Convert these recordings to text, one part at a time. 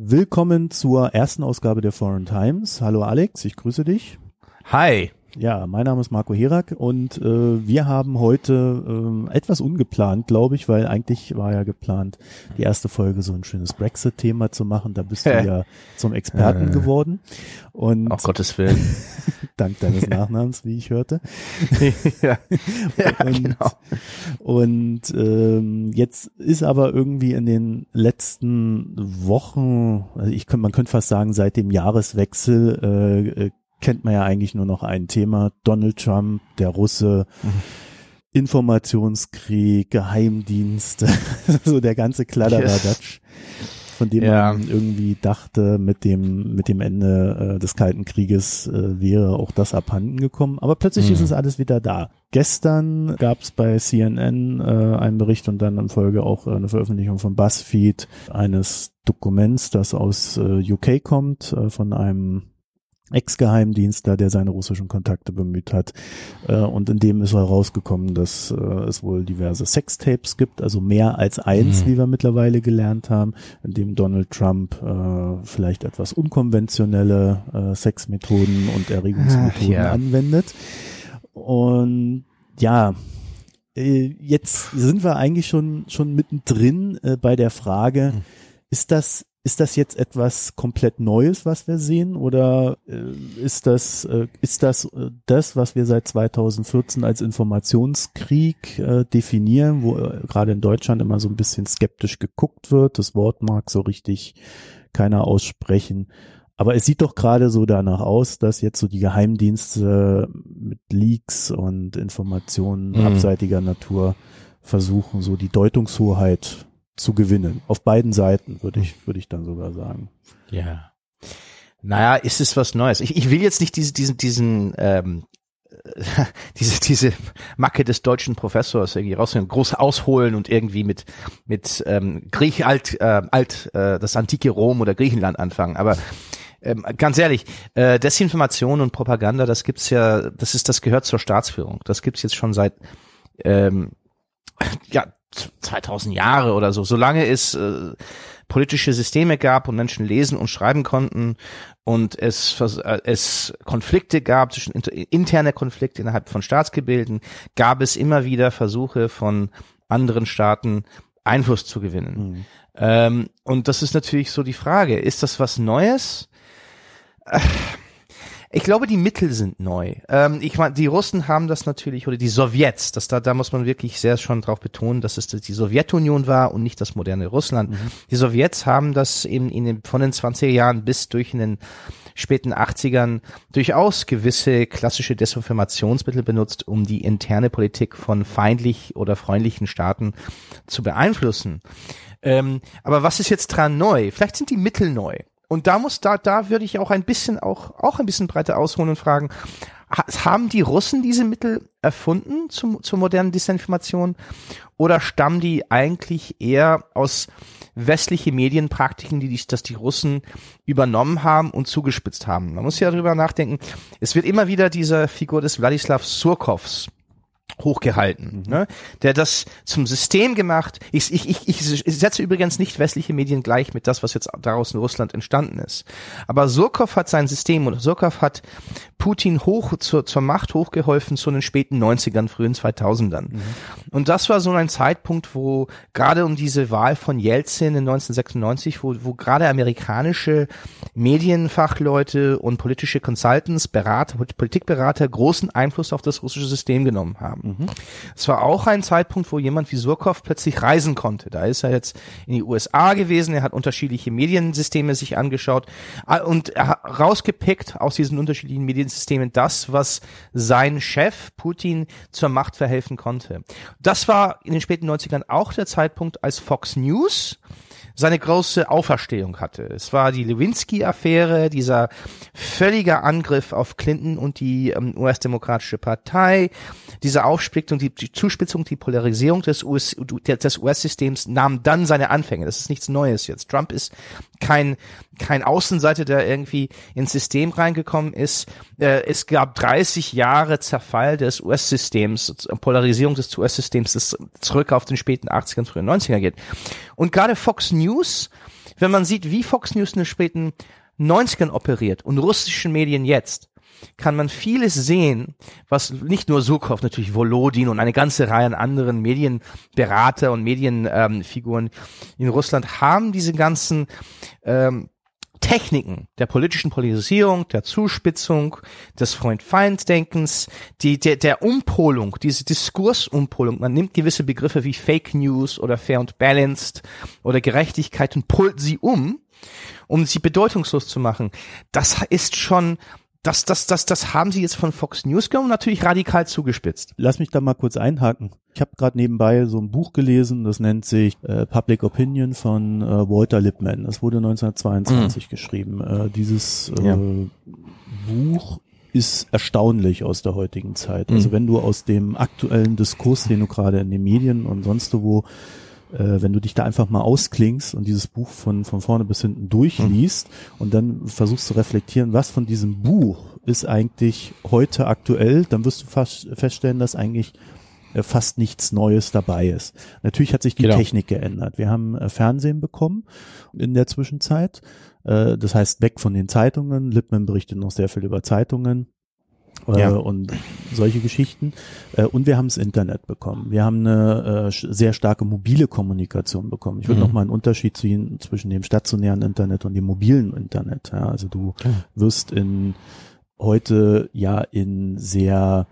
Willkommen zur ersten Ausgabe der Foreign Times. Hallo Alex, ich grüße dich. Hi. Ja, mein Name ist Marco Herak und äh, wir haben heute äh, etwas ungeplant, glaube ich, weil eigentlich war ja geplant, die erste Folge so ein schönes Brexit-Thema zu machen. Da bist du ja zum Experten Äh. geworden. Und Auf Gottes Willen. dank deines Nachnamens, wie ich hörte. ja. ja, und genau. und ähm, jetzt ist aber irgendwie in den letzten Wochen, also ich könnte, man könnte fast sagen, seit dem Jahreswechsel äh, äh, kennt man ja eigentlich nur noch ein Thema, Donald Trump, der Russe, Mhm. Informationskrieg, Geheimdienste, so der ganze Kladderadatsch, von dem Ja. man irgendwie dachte, mit dem, mit dem Ende äh, des Kalten Krieges äh, wäre auch das abhanden gekommen. Aber plötzlich Mhm. ist es alles wieder da. Gestern gab es bei CNN äh, einen Bericht und dann in Folge auch eine Veröffentlichung von BuzzFeed eines Dokuments, das aus äh, UK kommt, äh, von einem Ex-Geheimdienstler, der seine russischen Kontakte bemüht hat. Äh, und in dem ist herausgekommen, dass äh, es wohl diverse Sextapes gibt, also mehr als eins, Mhm. wie wir mittlerweile gelernt haben, in dem Donald Trump äh, vielleicht etwas unkonventionelle äh, Sexmethoden und Erregungsmethoden Ach, ja. anwendet. Und ja, äh, jetzt sind wir eigentlich schon schon mittendrin äh, bei der Frage, Mhm. ist das ist das jetzt etwas komplett Neues, was wir sehen, oder äh, ist das äh, ist das äh, das, was wir seit 2014 als Informationskrieg definieren, wo gerade in Deutschland immer so ein bisschen skeptisch geguckt wird. Das Wort mag so richtig keiner aussprechen. Aber es sieht doch gerade so danach aus, dass jetzt so die Geheimdienste mit Leaks und Informationen Mhm. abseitiger Natur versuchen, so die Deutungshoheit zu gewinnen. Auf beiden Seiten, würde ich, würde ich dann sogar sagen. Ja. Naja, ist es was Neues? Ich, ich will jetzt nicht diese, diesen, diesen, ähm, äh, diese, diese Macke des deutschen Professors irgendwie rausnehmen, groß ausholen und irgendwie mit, mit ähm, Griech alt, äh, alt, äh, das antike Rom oder Griechenland anfangen. Aber ähm, ganz ehrlich, äh, Desinformation und Propaganda, das gibt's ja, das ist, das gehört zur Staatsführung. Das gibt's jetzt schon seit ähm, ja, 2000 Jahre oder so, solange es äh, politische Systeme gab und Menschen lesen und schreiben konnten und es, äh, es Konflikte gab, zwischen inter, interne Konflikte innerhalb von Staatsgebilden, gab es immer wieder Versuche von anderen Staaten Einfluss zu gewinnen. Mhm. Ähm, und das ist natürlich so die Frage, ist das was Neues? Äh, Ich glaube, die Mittel sind neu. Ähm, ich meine, die Russen haben das natürlich, oder die Sowjets, das da, da muss man wirklich sehr schon drauf betonen, dass es die Sowjetunion war und nicht das moderne Russland. Die Sowjets haben das eben in den, von den 20er Jahren bis durch in den späten 80ern durchaus gewisse klassische Desinformationsmittel benutzt, um die interne Politik von feindlich oder freundlichen Staaten zu beeinflussen. Ähm, aber was ist jetzt dran neu? Vielleicht sind die Mittel neu. Und da muss, da, da würde ich auch ein bisschen, auch, auch ein bisschen breiter ausholen und fragen, ha- haben die Russen diese Mittel erfunden zum, zur modernen Desinformation oder stammen die eigentlich eher aus westliche Medienpraktiken, die, die das die Russen übernommen haben und zugespitzt haben? Man muss ja darüber nachdenken. Es wird immer wieder dieser Figur des Wladislav Surkovs hochgehalten, ne? der das zum System gemacht. Ich, ich, ich, ich setze übrigens nicht westliche Medien gleich mit das, was jetzt daraus in Russland entstanden ist. Aber Surkov hat sein System und Surkov hat Putin hoch zur, zur Macht hochgeholfen zu den späten 90ern, frühen 2000ern. Und das war so ein Zeitpunkt, wo gerade um diese Wahl von Jelzin in 1996, wo, wo gerade amerikanische Medienfachleute und politische Consultants, Berater, Politikberater großen Einfluss auf das russische System genommen haben. Es war auch ein Zeitpunkt, wo jemand wie Surkov plötzlich reisen konnte. Da ist er jetzt in die USA gewesen, er hat unterschiedliche Mediensysteme sich angeschaut ah, und rausgepickt aus diesen unterschiedlichen Mediensystemen das, was sein Chef Putin zur Macht verhelfen konnte. Das war in den späten 90ern auch der Zeitpunkt, als Fox News seine große Auferstehung hatte. Es war die Lewinsky-Affäre, dieser völlige Angriff auf Clinton und die ähm, US-Demokratische Partei, diese Aufsplittung, die, die Zuspitzung, die Polarisierung des US, des US-Systems nahm dann seine Anfänge. Das ist nichts Neues jetzt. Trump ist kein kein Außenseiter, der irgendwie ins System reingekommen ist. Äh, es gab 30 Jahre Zerfall des US-Systems, Polarisierung des US-Systems, das zurück auf den späten 80ern, frühen 90er geht. Und gerade Fox News wenn man sieht, wie Fox News in den späten 90ern operiert und russischen Medien jetzt, kann man vieles sehen, was nicht nur Surkov, natürlich Volodin und eine ganze Reihe an anderen Medienberater und Medienfiguren ähm, in Russland haben diese ganzen ähm, Techniken der politischen Polarisierung, der Zuspitzung, des Freund-Feind-Denkens, die, der, der Umpolung, diese Diskursumpolung. Man nimmt gewisse Begriffe wie Fake News oder Fair und Balanced oder Gerechtigkeit und pullt sie um, um sie bedeutungslos zu machen. Das ist schon das, das, das, das haben sie jetzt von Fox News genommen, natürlich radikal zugespitzt. Lass mich da mal kurz einhaken. Ich habe gerade nebenbei so ein Buch gelesen, das nennt sich äh, Public Opinion von äh, Walter Lippmann. Das wurde 1922 mhm. geschrieben. Äh, dieses äh, ja. Buch ist erstaunlich aus der heutigen Zeit. Also mhm. wenn du aus dem aktuellen Diskurs, den du gerade in den Medien und sonst wo äh, wenn du dich da einfach mal ausklingst und dieses Buch von, von vorne bis hinten durchliest mhm. und dann versuchst zu reflektieren, was von diesem Buch ist eigentlich heute aktuell, dann wirst du fast feststellen, dass eigentlich äh, fast nichts Neues dabei ist. Natürlich hat sich die genau. Technik geändert. Wir haben äh, Fernsehen bekommen in der Zwischenzeit. Äh, das heißt, weg von den Zeitungen. Lippmann berichtet noch sehr viel über Zeitungen ja. und solche Geschichten. Äh, und wir haben das Internet bekommen. Wir haben eine äh, sehr starke mobile Kommunikation bekommen. Ich würde mhm. noch mal einen Unterschied ziehen zwischen dem stationären Internet und dem mobilen Internet. Ja, also du wirst in heute ja in sehr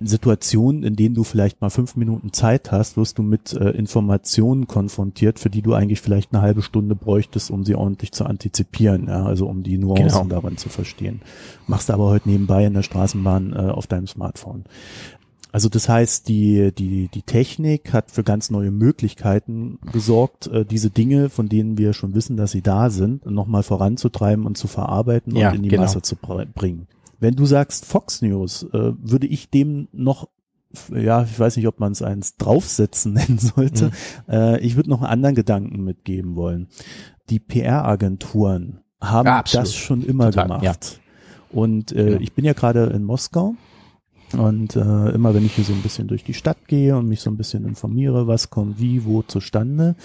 Situationen, in denen du vielleicht mal fünf Minuten Zeit hast, wirst du mit äh, Informationen konfrontiert, für die du eigentlich vielleicht eine halbe Stunde bräuchtest, um sie ordentlich zu antizipieren, ja, also um die Nuancen genau. darin zu verstehen. Machst aber heute nebenbei in der Straßenbahn äh, auf deinem Smartphone. Also das heißt, die, die, die Technik hat für ganz neue Möglichkeiten gesorgt, äh, diese Dinge, von denen wir schon wissen, dass sie da sind, nochmal voranzutreiben und zu verarbeiten ja, und in die genau. Masse zu bringen. Wenn du sagst Fox News, äh, würde ich dem noch ja, ich weiß nicht, ob man es eins draufsetzen nennen sollte. Mhm. Äh, ich würde noch einen anderen Gedanken mitgeben wollen. Die PR-Agenturen haben ja, das schon immer Total, gemacht. Ja. Und äh, ja. ich bin ja gerade in Moskau und äh, immer wenn ich hier so ein bisschen durch die Stadt gehe und mich so ein bisschen informiere, was kommt wie, wo zustande,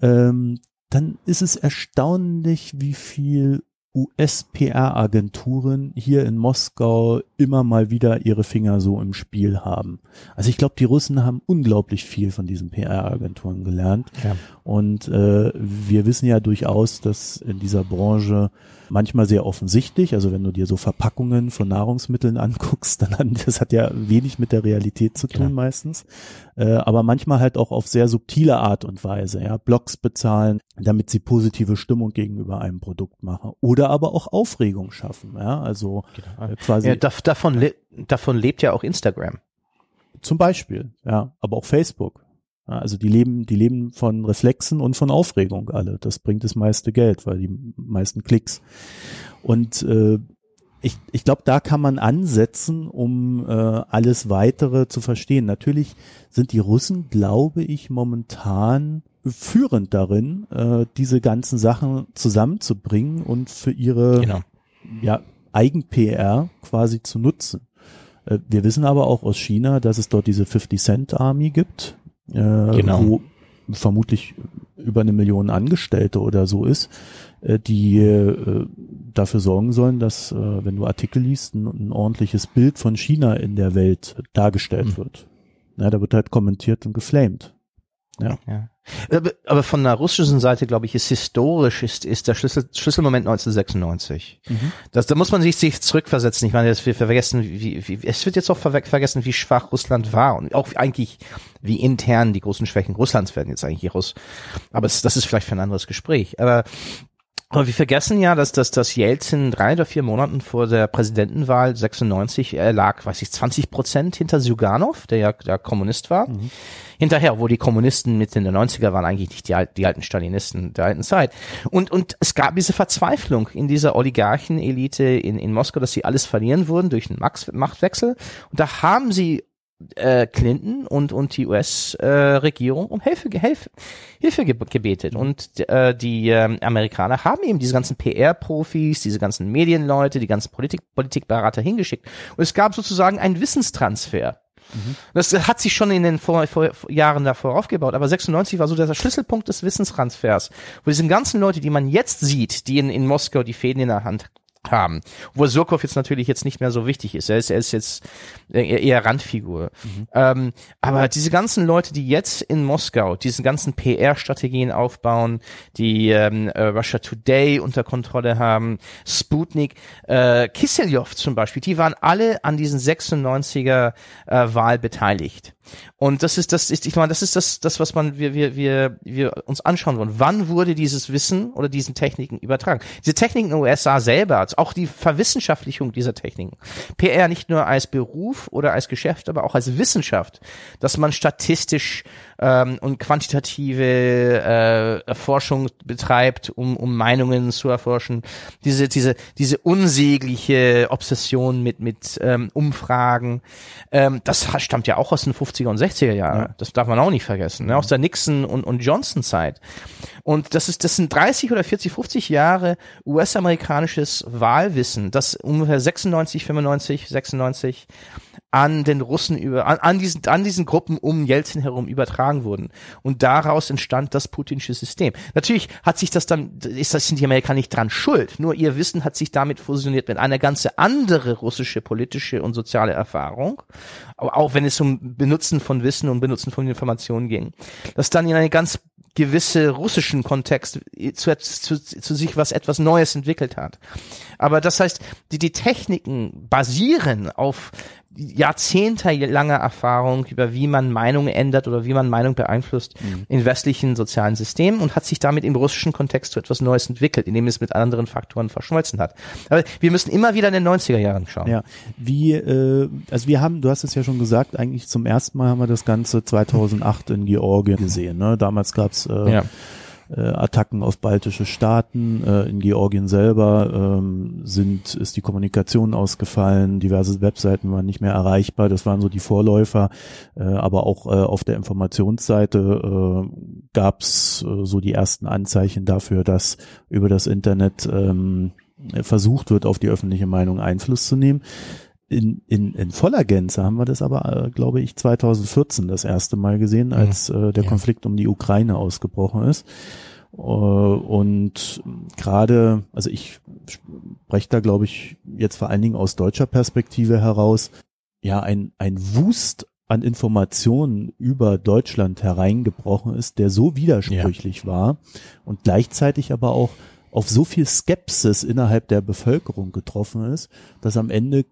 ähm, dann ist es erstaunlich, wie viel US-PR-Agenturen hier in Moskau immer mal wieder ihre Finger so im Spiel haben. Also ich glaube, die Russen haben unglaublich viel von diesen PR-Agenturen gelernt. Ja. Und äh, wir wissen ja durchaus, dass in dieser Branche manchmal sehr offensichtlich, also wenn du dir so Verpackungen von Nahrungsmitteln anguckst, dann das hat ja wenig mit der Realität zu tun Klar. meistens, äh, aber manchmal halt auch auf sehr subtile Art und Weise, ja, Blogs bezahlen, damit sie positive Stimmung gegenüber einem Produkt machen oder aber auch Aufregung schaffen, ja, also genau. äh, quasi. Ja, davon, le davon lebt ja auch Instagram. Zum Beispiel, ja, aber auch Facebook. Also die leben, die leben von Reflexen und von Aufregung alle. Das bringt das meiste Geld, weil die meisten Klicks. Und äh, ich, ich glaube, da kann man ansetzen, um äh, alles weitere zu verstehen. Natürlich sind die Russen, glaube ich, momentan führend darin, äh, diese ganzen Sachen zusammenzubringen und für ihre genau. ja, Eigen-PR quasi zu nutzen. Äh, wir wissen aber auch aus China, dass es dort diese 50 Cent Army gibt, äh, genau. wo vermutlich über eine Million Angestellte oder so ist, äh, die äh, dafür sorgen sollen, dass, äh, wenn du Artikel liest, ein, ein, ordentliches Bild von China in der Welt dargestellt mhm. wird. Ja, da wird halt kommentiert und geflamed. Ja. ja. Aber von der russischen Seite, glaube ich, ist historisch ist, ist der Schlüssel, Schlüsselmoment 1996. Mhm. Das, da muss man sich, sich zurückversetzen. Ich meine, dass wir vergessen, wie, wie, es wird jetzt auch ver vergessen, wie schwach Russland war und auch eigentlich, wie intern die großen Schwächen Russlands werden jetzt eigentlich hier raus. Aber es, das ist vielleicht für ein anderes Gespräch. Aber aber wir vergessen ja, dass, dass, dass Jelzin drei oder vier Monaten vor der Präsidentenwahl 96 er lag, weiß ich, 20 Prozent hinter Zyganov, der ja der Kommunist war. Mhm. Hinterher, wo die Kommunisten mit in den 90er waren eigentlich nicht die, die alten Stalinisten der alten Zeit. Und, und es gab diese Verzweiflung in dieser Oligarchenelite in, in Moskau, dass sie alles verlieren würden durch einen Machtwechsel. Und da haben sie äh, Clinton und und die US-Regierung äh, um Hilfe, Hilfe, Hilfe gebetet. Und äh, die äh, Amerikaner haben eben diese ganzen PR-Profis, diese ganzen Medienleute, die ganzen Politik Politikberater hingeschickt. Und es gab sozusagen einen Wissenstransfer. Mhm. Das hat sich schon in den vor, vor, Jahren davor aufgebaut, aber 96 war so der Schlüsselpunkt des Wissenstransfers, wo diese ganzen Leute, die man jetzt sieht, die in, in Moskau die Fäden in der Hand haben. Wo Surkov jetzt natürlich jetzt nicht mehr so wichtig ist. Er ist, er ist jetzt eher Randfigur. Mhm. Ähm, aber diese ganzen Leute, die jetzt in Moskau diese ganzen PR-Strategien aufbauen, die ähm, äh, Russia Today unter Kontrolle haben, Sputnik, äh, Kiselyov zum Beispiel, die waren alle an diesen 96er äh, Wahl beteiligt. Und das ist das ist ich meine, das ist das das was man wir wir wir wir uns anschauen wollen. Wann wurde dieses Wissen oder diesen Techniken übertragen? Diese Techniken in den USA selber, auch die Verwissenschaftlichung dieser Techniken. PR nicht nur als Beruf oder als Geschäft, aber auch als Wissenschaft, dass man statistisch ähm, und quantitative äh, Forschung betreibt, um, um Meinungen zu erforschen. Diese, diese, diese unsägliche Obsession mit, mit ähm, Umfragen, ähm, das stammt ja auch aus den 50er und 60er Jahren. Ja. Das darf man auch nicht vergessen. Ne? Aus der Nixon- und, und Johnson-Zeit. Und das ist, das sind 30 oder 40, 50 Jahre US-amerikanisches Wahlwissen, das ungefähr 96, 95, 96 an den Russen über, an, an diesen, an diesen Gruppen um Jelzin herum übertragen wurden. Und daraus entstand das putinsche System. Natürlich hat sich das dann, ist das, sind die Amerikaner nicht dran schuld. Nur ihr Wissen hat sich damit fusioniert mit einer ganze andere russische politische und soziale Erfahrung. Auch wenn es um Benutzen von Wissen und Benutzen von Informationen ging. Das dann in eine ganz gewisse russischen Kontext zu, zu, zu sich was etwas Neues entwickelt hat. Aber das heißt, die, die Techniken basieren auf jahrzehntelanger Erfahrung über wie man Meinung ändert oder wie man Meinung beeinflusst mhm. in westlichen sozialen Systemen und hat sich damit im russischen Kontext zu etwas Neues entwickelt, indem es mit anderen Faktoren verschmolzen hat. Aber wir müssen immer wieder in den 90er Jahren schauen. Ja, wie, äh, also wir haben, du hast es ja schon gesagt, eigentlich zum ersten Mal haben wir das Ganze 2008 in Georgien gesehen. Ne? Damals gab's äh, ja äh, Attacken auf baltische Staaten. Äh, in Georgien selber ähm, sind, ist die Kommunikation ausgefallen, diverse Webseiten waren nicht mehr erreichbar. Das waren so die Vorläufer. Äh, aber auch äh, auf der Informationsseite äh, gab es äh, so die ersten Anzeichen dafür, dass über das Internet ähm, versucht wird, auf die öffentliche Meinung Einfluss zu nehmen. In, in, in voller Gänze haben wir das aber, äh, glaube ich, 2014 das erste Mal gesehen, mhm. als äh, der ja. Konflikt um die Ukraine ausgebrochen ist. Äh, und gerade, also ich spreche da, glaube ich, jetzt vor allen Dingen aus deutscher Perspektive heraus, ja, ein, ein Wust an Informationen über Deutschland hereingebrochen ist, der so widersprüchlich ja. war und gleichzeitig aber auch auf so viel Skepsis innerhalb der Bevölkerung getroffen ist, dass am Ende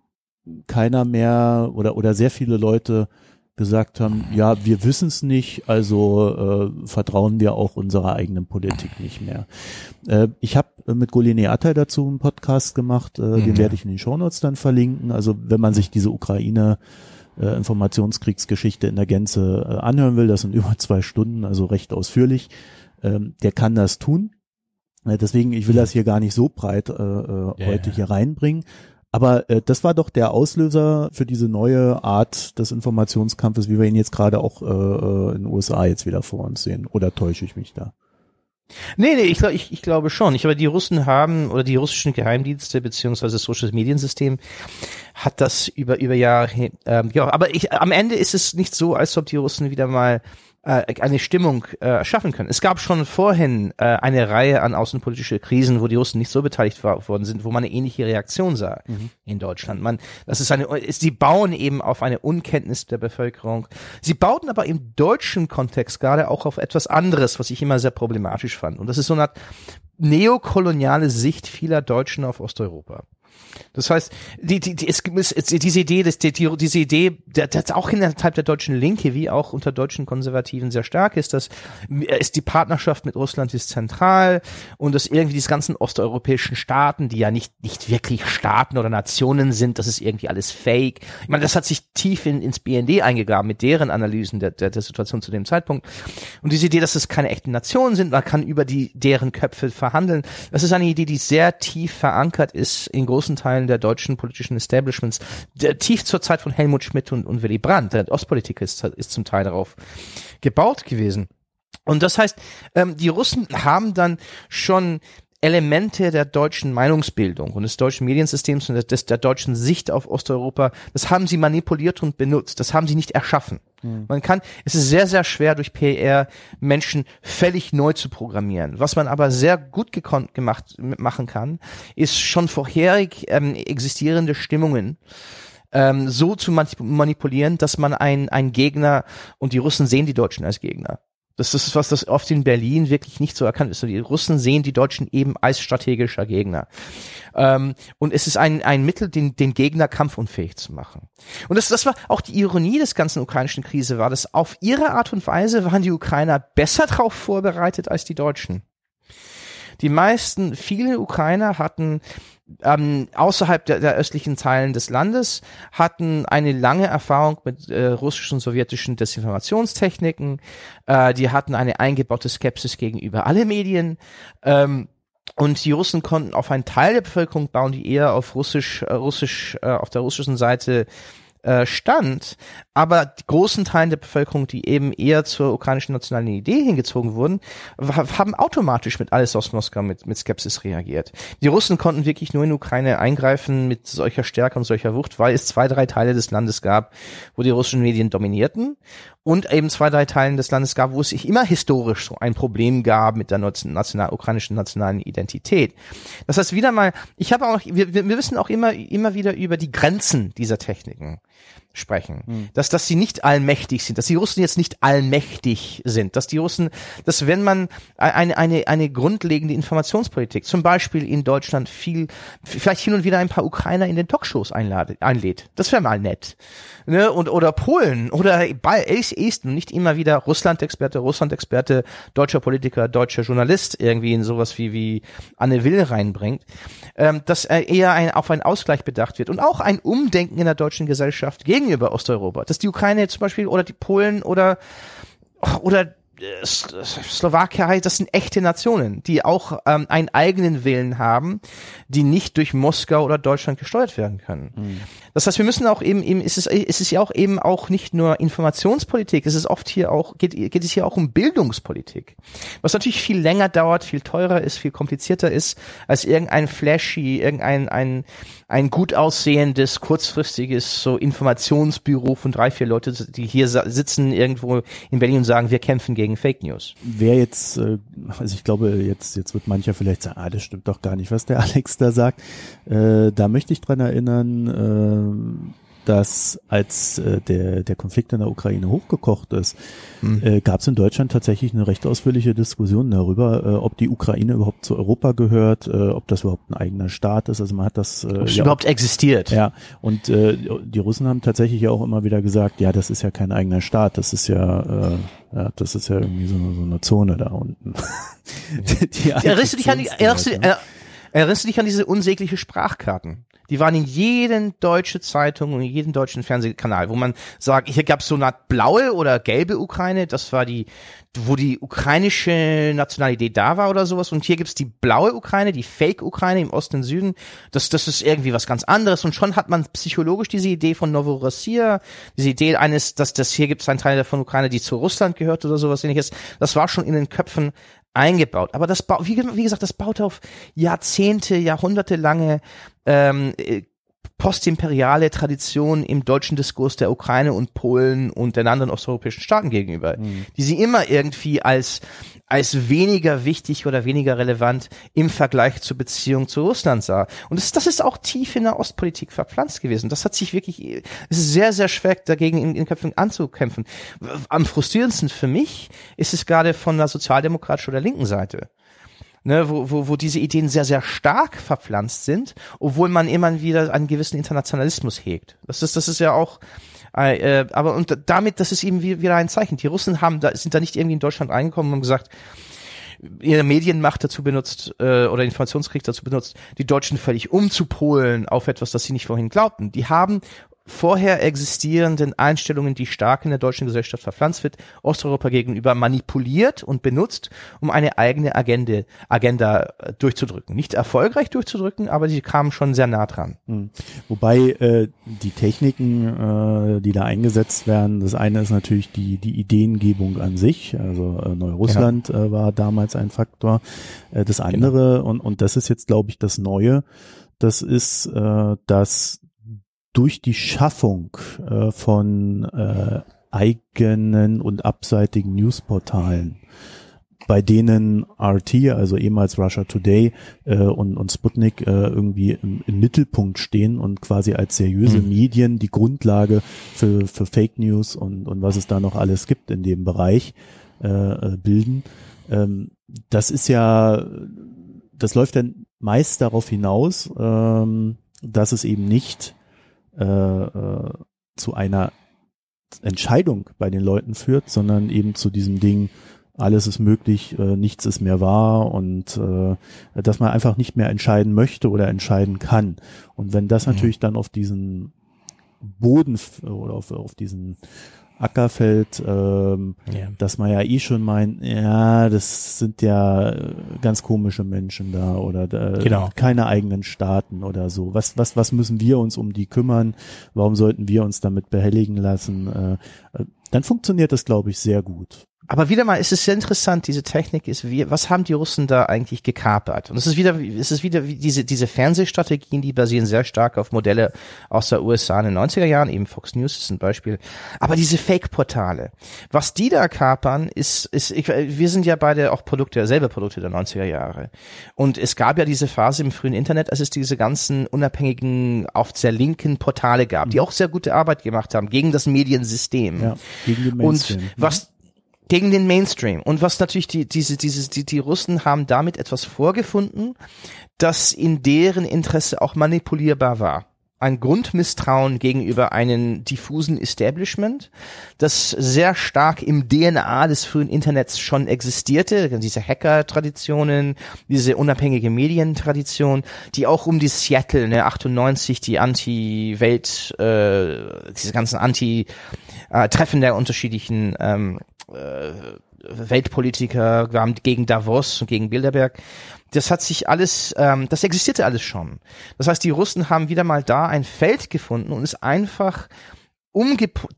keiner mehr oder oder sehr viele Leute gesagt haben, ja, wir wissen es nicht, also äh, vertrauen wir auch unserer eigenen Politik nicht mehr. Äh, ich habe mit Golene Atay dazu einen Podcast gemacht, äh, mhm. den werde ich in den Shownotes dann verlinken. Also wenn man sich diese Ukraine äh, Informationskriegsgeschichte in der Gänze äh, anhören will, das sind über zwei Stunden, also recht ausführlich, ähm, der kann das tun. Äh, deswegen, ich will das hier gar nicht so breit äh, äh, ja, heute ja. hier reinbringen. Aber äh, das war doch der Auslöser für diese neue Art des Informationskampfes, wie wir ihn jetzt gerade auch äh, äh in den USA jetzt wieder vor uns sehen. Oder täusche ich mich da? Nee, nee, ich, glaub, ich, ich glaube schon. Ich glaube, die Russen haben oder die russischen Geheimdienste beziehungsweise das russische Mediensystem hat das über über Jahre. Ähm, ja, aber ich, am Ende ist es nicht so, als ob die Russen wieder mal äh, eine Stimmung äh, schaffen können. Es gab schon vorhin äh, eine Reihe an außenpolitische Krisen, wo die Russen nicht so beteiligt war, worden sind, wo man eine ähnliche Reaktion sah mhm. in Deutschland. Man, das ist eine, ist, sie bauen eben auf eine Unkenntnis der Bevölkerung. Sie bauten aber im deutschen Kontext gerade auch auf etwas anderes, was ich immer sehr problematisch fand. Und das ist so eine Art neokoloniale Sicht vieler Deutschen auf Osteuropa. Das heißt, die, die, die, es, es, diese Idee, die, die, diese Idee, das auch innerhalb der deutschen Linke wie auch unter deutschen Konservativen sehr stark ist, dass ist die Partnerschaft mit Russland ist zentral und dass irgendwie diese ganzen osteuropäischen Staaten, die ja nicht nicht wirklich Staaten oder Nationen sind, das ist irgendwie alles Fake. Ich meine, das hat sich tief in, ins BND eingegraben mit deren Analysen der, der, der Situation zu dem Zeitpunkt. Und diese Idee, dass es keine echten Nationen sind, man kann über die deren Köpfe verhandeln, das ist eine Idee, die sehr tief verankert ist in großen Teilen der deutschen politischen Establishments, der, tief zur Zeit von Helmut Schmidt und, und Willy Brandt, der Ostpolitiker ist, ist zum Teil darauf gebaut gewesen. Und das heißt, ähm, die Russen haben dann schon Elemente der deutschen Meinungsbildung und des deutschen Mediensystems und des, der deutschen Sicht auf Osteuropa, das haben sie manipuliert und benutzt. Das haben sie nicht erschaffen. Mhm. Man kann, es ist sehr, sehr schwer durch PR Menschen völlig neu zu programmieren. Was man aber sehr gut gekonnt gemacht, machen kann, ist schon vorherig ähm, existierende Stimmungen ähm, so zu manipulieren, dass man ein, ein Gegner und die Russen sehen die Deutschen als Gegner. Das ist was, das oft in Berlin wirklich nicht so erkannt ist. Die Russen sehen die Deutschen eben als strategischer Gegner. Ähm, und es ist ein, ein Mittel, den, den Gegner kampfunfähig zu machen. Und das, das war auch die Ironie des ganzen ukrainischen Krise, war, dass auf ihre Art und Weise waren die Ukrainer besser darauf vorbereitet als die Deutschen. Die meisten, viele Ukrainer hatten ähm, außerhalb der, der östlichen Teilen des Landes hatten eine lange Erfahrung mit äh, russischen, sowjetischen Desinformationstechniken. Äh, die hatten eine eingebaute Skepsis gegenüber alle Medien. Ähm, und die Russen konnten auf einen Teil der Bevölkerung bauen, die eher auf Russisch, äh, Russisch, äh, auf der russischen Seite äh, stand, aber die großen Teilen der Bevölkerung, die eben eher zur ukrainischen nationalen Idee hingezogen wurden, haben automatisch mit alles aus Moskau mit, mit Skepsis reagiert. Die Russen konnten wirklich nur in Ukraine eingreifen mit solcher Stärke und solcher Wucht, weil es zwei, drei Teile des Landes gab, wo die russischen Medien dominierten und eben zwei, drei Teilen des Landes gab, wo es sich immer historisch so ein Problem gab mit der national, ukrainischen nationalen Identität. Das heißt wieder mal, ich habe auch, wir, wir wissen auch immer, immer wieder über die Grenzen dieser Techniken sprechen. Mhm. Dass, dass sie nicht allmächtig sind, dass die Russen jetzt nicht allmächtig sind, dass die Russen, dass wenn man eine, eine, eine grundlegende Informationspolitik, zum Beispiel in Deutschland viel, vielleicht hin und wieder ein paar Ukrainer in den Talkshows einlade, einlädt, das wäre mal nett. Ne? Und, oder Polen oder bei Esten, nicht immer wieder Russland-Experte, Russland-Experte, deutscher Politiker, deutscher Journalist irgendwie in sowas wie, wie Anne Will reinbringt, ähm, dass er eher ein, auf einen Ausgleich bedacht wird und auch ein Umdenken in der deutschen Gesellschaft gegen gegenüber Osteuropa. Dass die Ukraine zum Beispiel oder die Polen oder oder Slowakei, das sind echte Nationen, die auch ähm, einen eigenen Willen haben, die nicht durch Moskau oder Deutschland gesteuert werden können. Mhm. Das heißt, wir müssen auch eben, eben ist es, ist es ja auch eben auch nicht nur Informationspolitik, es ist oft hier auch, geht, geht es hier auch um Bildungspolitik. Was natürlich viel länger dauert, viel teurer ist, viel komplizierter ist, als irgendein flashy, irgendein, ein, ein gut aussehendes, kurzfristiges so Informationsbüro von drei, vier Leute, die hier sitzen irgendwo in Berlin und sagen, wir kämpfen gegen Fake News. Wer jetzt, äh, also ich glaube, jetzt, jetzt wird mancher vielleicht sagen, ah, das stimmt doch gar nicht, was der Alex da sagt. Äh, da möchte ich dran erinnern, äh, dass als äh, der, der Konflikt in der Ukraine hochgekocht ist, mhm. äh, gab es in Deutschland tatsächlich eine recht ausführliche Diskussion darüber, äh, ob die Ukraine überhaupt zu Europa gehört, äh, ob das überhaupt ein eigener Staat ist. Also man hat das äh, ja, überhaupt existiert. Ja, und äh, die Russen haben tatsächlich ja auch immer wieder gesagt, ja, das ist ja kein eigener Staat, das ist ja, äh, ja das ist ja irgendwie so, so eine Zone da unten. die, die erinnerst, du dich an die, erinnerst, du, äh, erinnerst du dich an diese unsägliche Sprachkarten? Die waren in jeden deutsche Zeitung und in jeden deutschen Fernsehkanal, wo man sagt, hier gab es so eine Art blaue oder gelbe Ukraine, das war die, wo die ukrainische Nationalität da war oder sowas. Und hier gibt's die blaue Ukraine, die Fake-Ukraine im Osten und Süden. Das, das ist irgendwie was ganz anderes. Und schon hat man psychologisch diese Idee von Novorossiya, diese Idee eines, dass das hier gibt's einen Teil von Ukraine, die zu Russland gehört oder sowas ähnliches. Das war schon in den Köpfen eingebaut. Aber das, wie, wie gesagt, das baut auf Jahrzehnte, Jahrhunderte lange ähm, äh, postimperiale Tradition im deutschen Diskurs der Ukraine und Polen und den anderen osteuropäischen Staaten gegenüber, mhm. die sie immer irgendwie als als weniger wichtig oder weniger relevant im Vergleich zur Beziehung zu Russland sah. Und das, das ist auch tief in der Ostpolitik verpflanzt gewesen. Das hat sich wirklich, es ist sehr, sehr schwer dagegen in, in Köpfen anzukämpfen. Am frustrierendsten für mich ist es gerade von der sozialdemokratischen oder linken Seite ne, wo, wo, wo diese Ideen sehr, sehr stark verpflanzt sind, obwohl man immer wieder einen gewissen Internationalismus hegt. Das ist, das ist ja auch, äh, äh aber und damit, das ist eben wieder ein Zeichen. Die Russen haben, da sind da nicht irgendwie in Deutschland reingekommen und gesagt, ihre Medienmacht dazu benutzt äh, oder Informationskrieg dazu benutzt, die Deutschen völlig umzupolen auf etwas, das sie nicht vorhin glaubten. Die haben vorher existierenden Einstellungen, die stark in der deutschen Gesellschaft verpflanzt wird, Osteuropa gegenüber manipuliert und benutzt, um eine eigene Agende, Agenda äh, durchzudrücken. Nicht erfolgreich durchzudrücken, aber sie kamen schon sehr nah dran. Hm. Wobei äh, die Techniken, äh, die da eingesetzt werden, das eine ist natürlich die, die Ideengebung an sich, also äh, Neurussland genau. äh, war damals ein Faktor. Äh, das andere, genau. und, und das ist jetzt, glaube ich, das Neue, das ist, äh, dass durch die Schaffung äh, von äh, eigenen und abseitigen Newsportalen, bei denen RT, also ehemals Russia Today äh, und, und Sputnik äh, irgendwie im, im, Mittelpunkt stehen und quasi als seriöse mhm. Medien die Grundlage für, für Fake News und, und was es da noch alles gibt in dem Bereich äh, äh bilden. Ähm, das ist ja, das läuft dann meist darauf hinaus, ähm, dass es eben nicht äh, äh, zu einer Entscheidung bei den Leuten führt, sondern eben zu diesem Ding, alles ist möglich, äh, nichts ist mehr wahr und äh, dass man einfach nicht mehr entscheiden möchte oder entscheiden kann. Und wenn das mhm. natürlich dann auf diesen Boden oder auf, auf diesen Ackerfeld, ähm, ja. dass man ja eh schon meint, ja, das sind ja äh, ganz komische Menschen da oder da, genau. keine eigenen Staaten oder so. Was, was, was müssen wir uns um die kümmern? Warum sollten wir uns damit behelligen lassen? Äh, äh dann funktioniert das, glaube ich, sehr gut. Aber wieder mal, es ist sehr interessant, diese Technik ist, wie, was haben die Russen da eigentlich gekapert? Und es ist wieder, es ist wieder wie diese, diese Fernsehstrategien, die basieren sehr stark auf Modelle aus der USA in den 90er Jahren, eben Fox News ist ein Beispiel. Aber diese Fake-Portale, was die da kapern, ist, ist, ich, wir sind ja beide auch Produkte, selber Produkte der 90er Jahre. Und es gab ja diese Phase im frühen Internet, als es diese ganzen unabhängigen, oft sehr linken Portale gab, die auch sehr gute Arbeit gemacht haben gegen das Mediensystem. Ja, gegen den Mainstream. Und was, gegen den Mainstream. Und was natürlich die, diese, diese, die, die Russen haben damit etwas vorgefunden, das in deren Interesse auch manipulierbar war. Ein Grundmisstrauen gegenüber einem diffusen Establishment, das sehr stark im DNA des frühen Internets schon existierte, diese Hacker-Traditionen, diese unabhängige Medientradition, die auch um die Seattle, ne, 98, die Anti-Welt, äh, diese ganzen Anti-Treffen der unterschiedlichen ähm, äh, Weltpolitiker, wir haben gegen Davos und gegen Bilderberg. Das hat sich alles, ähm, das existierte alles schon. Das heißt, die Russen haben wieder mal da ein Feld gefunden und ist einfach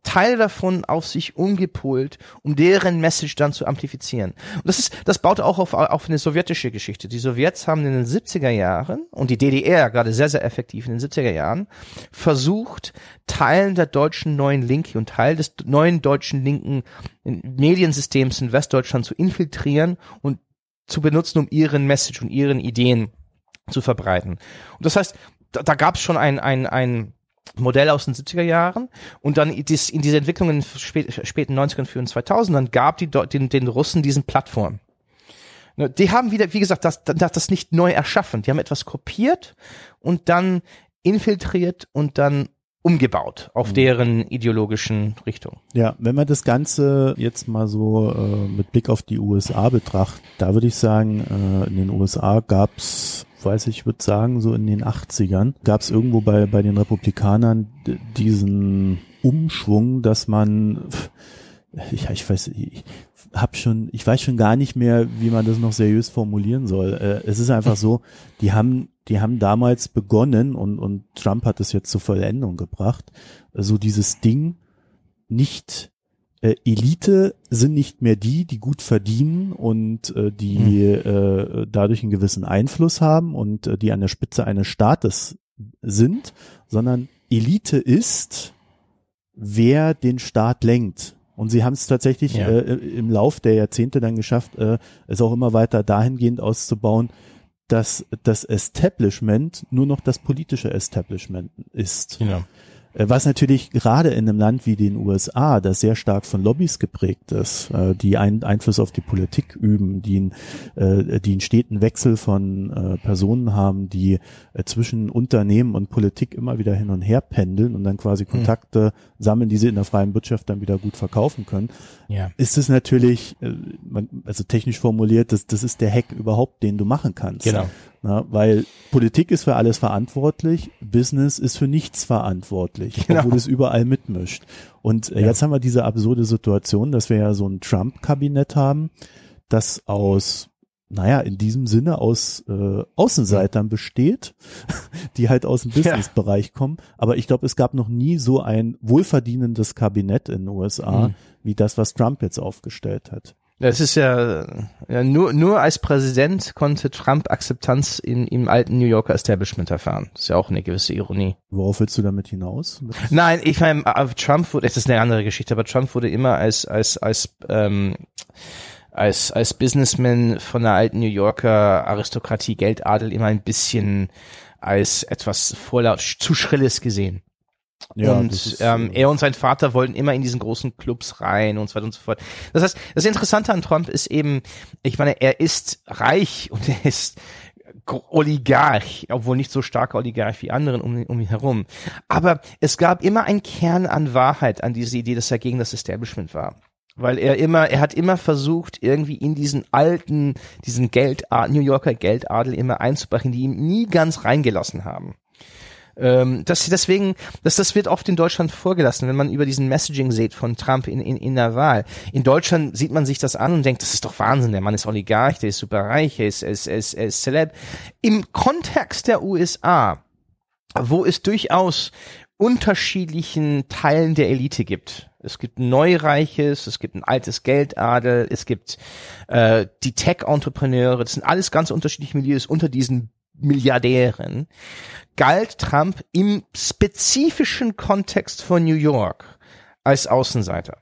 Teil davon auf sich umgepolt, um deren Message dann zu amplifizieren. Und das ist, das baut auch auf, auf eine sowjetische Geschichte. Die Sowjets haben in den 70er Jahren und die DDR gerade sehr, sehr effektiv in den 70er Jahren versucht, Teilen der deutschen neuen Linke und Teil des neuen deutschen linken Mediensystems in Westdeutschland zu infiltrieren und zu benutzen, um ihren Message und ihren Ideen zu verbreiten. Und das heißt, da, da gab es schon ein, ein, ein Modell aus den 70er Jahren und dann in diese Entwicklungen spät, späten 90ern, für 2000ern gab die den, den Russen diesen Plattform. Ne, die haben wieder, wie gesagt, das, das nicht neu erschaffen. Die haben etwas kopiert und dann infiltriert und dann umgebaut auf mhm. deren ideologischen Richtung. Ja, wenn man das Ganze jetzt mal so äh, mit Blick auf die USA betrachtet, da würde ich sagen, äh, in den USA gab's weiß ich, würde sagen, so in den 80ern gab es irgendwo bei, bei den Republikanern diesen Umschwung, dass man, ja, ich weiß, ich hab schon, ich weiß schon gar nicht mehr, wie man das noch seriös formulieren soll. Äh, es ist einfach so, die haben, die haben damals begonnen und, und Trump hat es jetzt zur Vollendung gebracht, so dieses Ding nicht äh, Elite sind nicht mehr die, die gut verdienen und äh, die mhm. äh, dadurch einen gewissen Einfluss haben und äh, die an der Spitze eines Staates sind, sondern Elite ist, wer den Staat lenkt. Und sie haben es tatsächlich ja. äh, im Lauf der Jahrzehnte dann geschafft, äh, es auch immer weiter dahingehend auszubauen, dass das Establishment nur noch das politische Establishment ist. Genau. Äh, was natürlich gerade in einem Land wie den USA, das sehr stark von Lobbys geprägt ist, äh, die einen Einfluss auf die Politik üben, die, äh, die einen steten Wechsel von Personen haben, die zwischen Unternehmen und Politik immer wieder hin und her pendeln und dann quasi hm. Kontakte sammeln, die sie in der freien Wirtschaft dann wieder gut verkaufen können, ja. ist es natürlich, also technisch formuliert, das, das ist der Hack überhaupt, den du machen kannst. Genau. Na, weil Politik ist für alles verantwortlich, Business ist für nichts verantwortlich, Genau. obwohl es überall mitmischt. Und äh, Ja. jetzt haben wir diese absurde Situation, dass wir ja so ein Trump-Kabinett haben, das aus, naja, in diesem Sinne aus äh, Außenseitern besteht, die halt aus dem Business-Bereich kommen. Aber ich glaube, es gab noch nie so ein wohlverdienendes Kabinett in den USA, Mhm. wie das, was Trump jetzt aufgestellt hat. Das ist ja, ja nur, nur als Präsident konnte Trump Akzeptanz in, im alten New Yorker Establishment erfahren. Das ist ja auch eine gewisse Ironie. Worauf willst du damit hinaus? Nein, ich meine, äh, Trump wurde, es ist eine andere Geschichte, aber Trump wurde immer als, als, als, ähm, als, als Businessman von der alten New Yorker Aristokratie, Geldadel immer ein bisschen als etwas vorlaut, zu schrilles gesehen. Das und ist, ähm, äh, er und sein Vater wollten immer in diesen großen Clubs rein und so weiter und so fort. Das heißt, das Interessante an Trump ist eben, ich meine, er ist reich und er ist Oligarch, obwohl nicht so starker Oligarch wie anderen um, ihn- um ihn herum. Aber es gab immer einen Kern an Wahrheit an diese Idee, dass er gegen das Establishment war. Weil er immer, er hat immer versucht, irgendwie in diesen alten, diesen Geld, New Yorker Geldadel immer einzubrechen, die ihm nie ganz reingelassen haben. Ähm, das, deswegen, das, das wird oft in Deutschland vorgelassen, wenn man über diesen Messaging sieht von Trump in, in, in der Wahl. In Deutschland sieht man sich das an und denkt, das ist doch Wahnsinn, der Mann ist Oligarch, der ist superreich, er ist, er ist, er ist, er ist Celeb. Im Kontext der USA, wo es durchaus unterschiedlichen Teilen der Elite gibt. Es gibt ein Neureiches, es gibt ein altes Geldadel, es gibt äh, die Tech-Entrepreneure, das sind alles ganz unterschiedliche Milieus unter diesen Milliardären, galt Trump im spezifischen Kontext von New York als Außenseiter.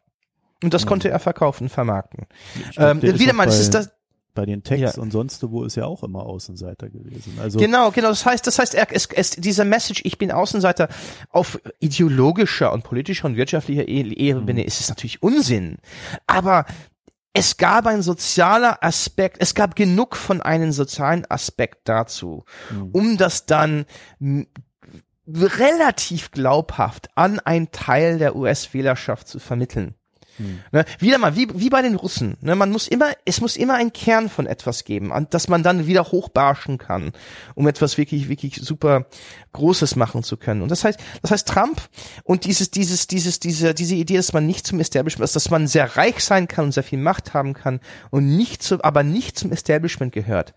Und das konnte er verkaufen, vermarkten. glaub, Ähm, wieder mal, das bei- ist das, bei den Techs Ja. und sonst wo ist ja auch immer Außenseiter gewesen. Also Genau, genau. Das heißt, das heißt, er, es, es, dieser Message, ich bin Außenseiter, auf ideologischer und politischer und wirtschaftlicher E- Ebene ist es natürlich Unsinn. Aber es gab ein sozialer Aspekt, es gab genug von einem sozialen Aspekt dazu, um das dann relativ glaubhaft an einen Teil der US-Wählerschaft zu vermitteln. Ne, wieder mal, wie, wie bei den Russen. Ne, man muss immer, es muss immer einen Kern von etwas geben, an das man dann wieder hochbarschen kann, um etwas wirklich, wirklich super Großes machen zu können. Und das heißt, das heißt Trump und dieses, dieses, dieses, diese, diese Idee, dass man nicht zum Establishment, dass man sehr reich sein kann und sehr viel Macht haben kann und nicht zu, aber nicht zum Establishment gehört.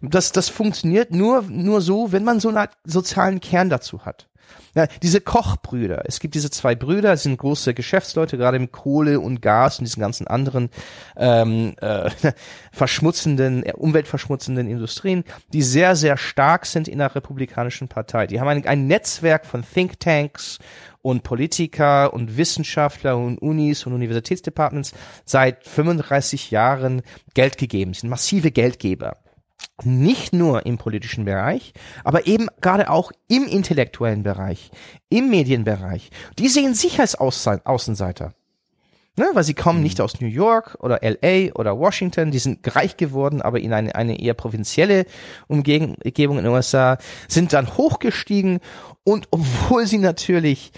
Das, das funktioniert nur, nur so, wenn man so einen sozialen Kern dazu hat. Ja, diese Kochbrüder. Es gibt diese zwei Brüder, sind große Geschäftsleute, gerade im Kohle und Gas und diesen ganzen anderen ähm, äh, verschmutzenden, äh, umweltverschmutzenden Industrien, die sehr, sehr stark sind in der Republikanischen Partei. Die haben ein, ein Netzwerk von Thinktanks und Politiker und Wissenschaftler und Unis und Universitätsdepartments seit 35 Jahren Geld gegeben. Sie sind massive Geldgeber nicht nur im politischen Bereich, aber eben gerade auch im intellektuellen Bereich, im Medienbereich. Die sehen sich als Außen Außenseiter. Ne, weil sie kommen nicht aus New York oder LA oder Washington, die sind reich geworden, aber in eine, eine eher provinzielle Umgebung in den USA, sind dann hochgestiegen und obwohl sie natürlich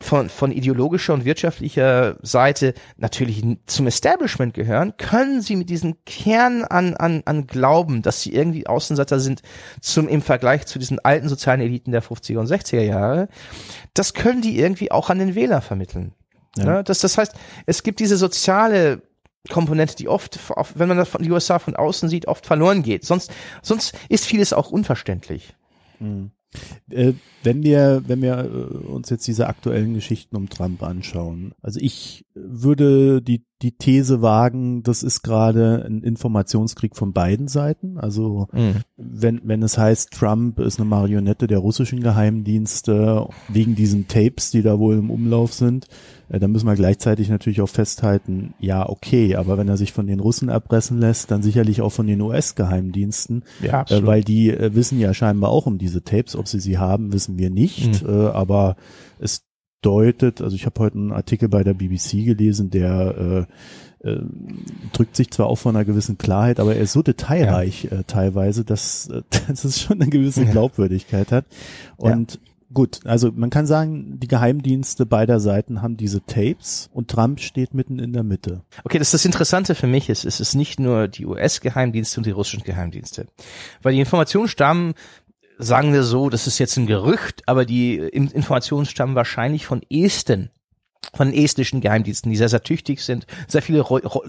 von, von ideologischer und wirtschaftlicher Seite natürlich zum Establishment gehören, können sie mit diesem Kern an, an, an Glauben, dass sie irgendwie Außenseiter sind zum, im Vergleich zu diesen alten sozialen Eliten der 50er und 60er Jahre, das können die irgendwie auch an den Wähler vermitteln. Ja. Ne? Das, das heißt, es gibt diese soziale Komponente, die oft, wenn man das von die USA von außen sieht, oft verloren geht. Sonst, sonst ist vieles auch unverständlich. Äh, wenn wir, wenn wir äh, uns jetzt diese aktuellen Geschichten um Trump anschauen, also ich würde die, die These wagen, das ist gerade ein Informationskrieg von beiden Seiten. Also wenn, wenn es heißt, Trump ist eine Marionette der russischen Geheimdienste wegen diesen Tapes, die da wohl im Umlauf sind, äh, dann müssen wir gleichzeitig natürlich auch festhalten, ja, okay, aber wenn er sich von den Russen erpressen lässt, dann sicherlich auch von den US-Geheimdiensten, Ja, äh, weil die äh, wissen ja scheinbar auch um diese Tapes, ob sie sie haben, wissen wir nicht, Mhm. äh, aber es deutet, also ich habe heute einen Artikel bei der BBC gelesen, der äh, äh, drückt sich zwar auch von einer gewissen Klarheit, aber er ist so detailreich äh, teilweise, dass, äh, dass es schon eine gewisse Ja. Glaubwürdigkeit hat. Und Gut, also man kann sagen, die Geheimdienste beider Seiten haben diese Tapes und Trump steht mitten in der Mitte. Okay, das ist das Interessante für mich ist, es ist nicht nur die US-Geheimdienste und die russischen Geheimdienste. Weil die Informationen stammen, sagen wir so, das ist jetzt ein Gerücht, aber die Informationen stammen wahrscheinlich von Esten von estnischen Geheimdiensten, die sehr, sehr tüchtig sind. Sehr viele,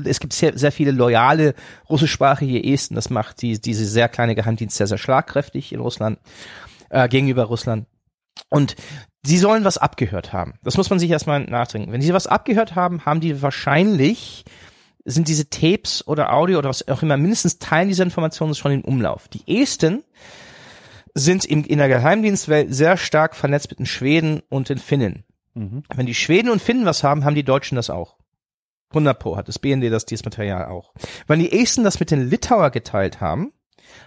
es gibt sehr, sehr viele loyale russischsprachige Esten. Das macht die, diese sehr kleine Geheimdienst sehr, sehr schlagkräftig in Russland, äh, gegenüber Russland. Und sie sollen was abgehört haben. Das muss man sich erstmal nachdenken. Wenn sie was abgehört haben, haben die wahrscheinlich sind diese Tapes oder Audio oder was auch immer, mindestens Teil dieser Informationen schon im Umlauf. Die Esten sind im, in der Geheimdienstwelt sehr stark vernetzt mit den Schweden und den Finnen. Mhm. Wenn die Schweden und Finnen was haben, haben die Deutschen das auch. 100 Pro hat das BND das dieses Material auch. Wenn die Esten das mit den Litauer geteilt haben,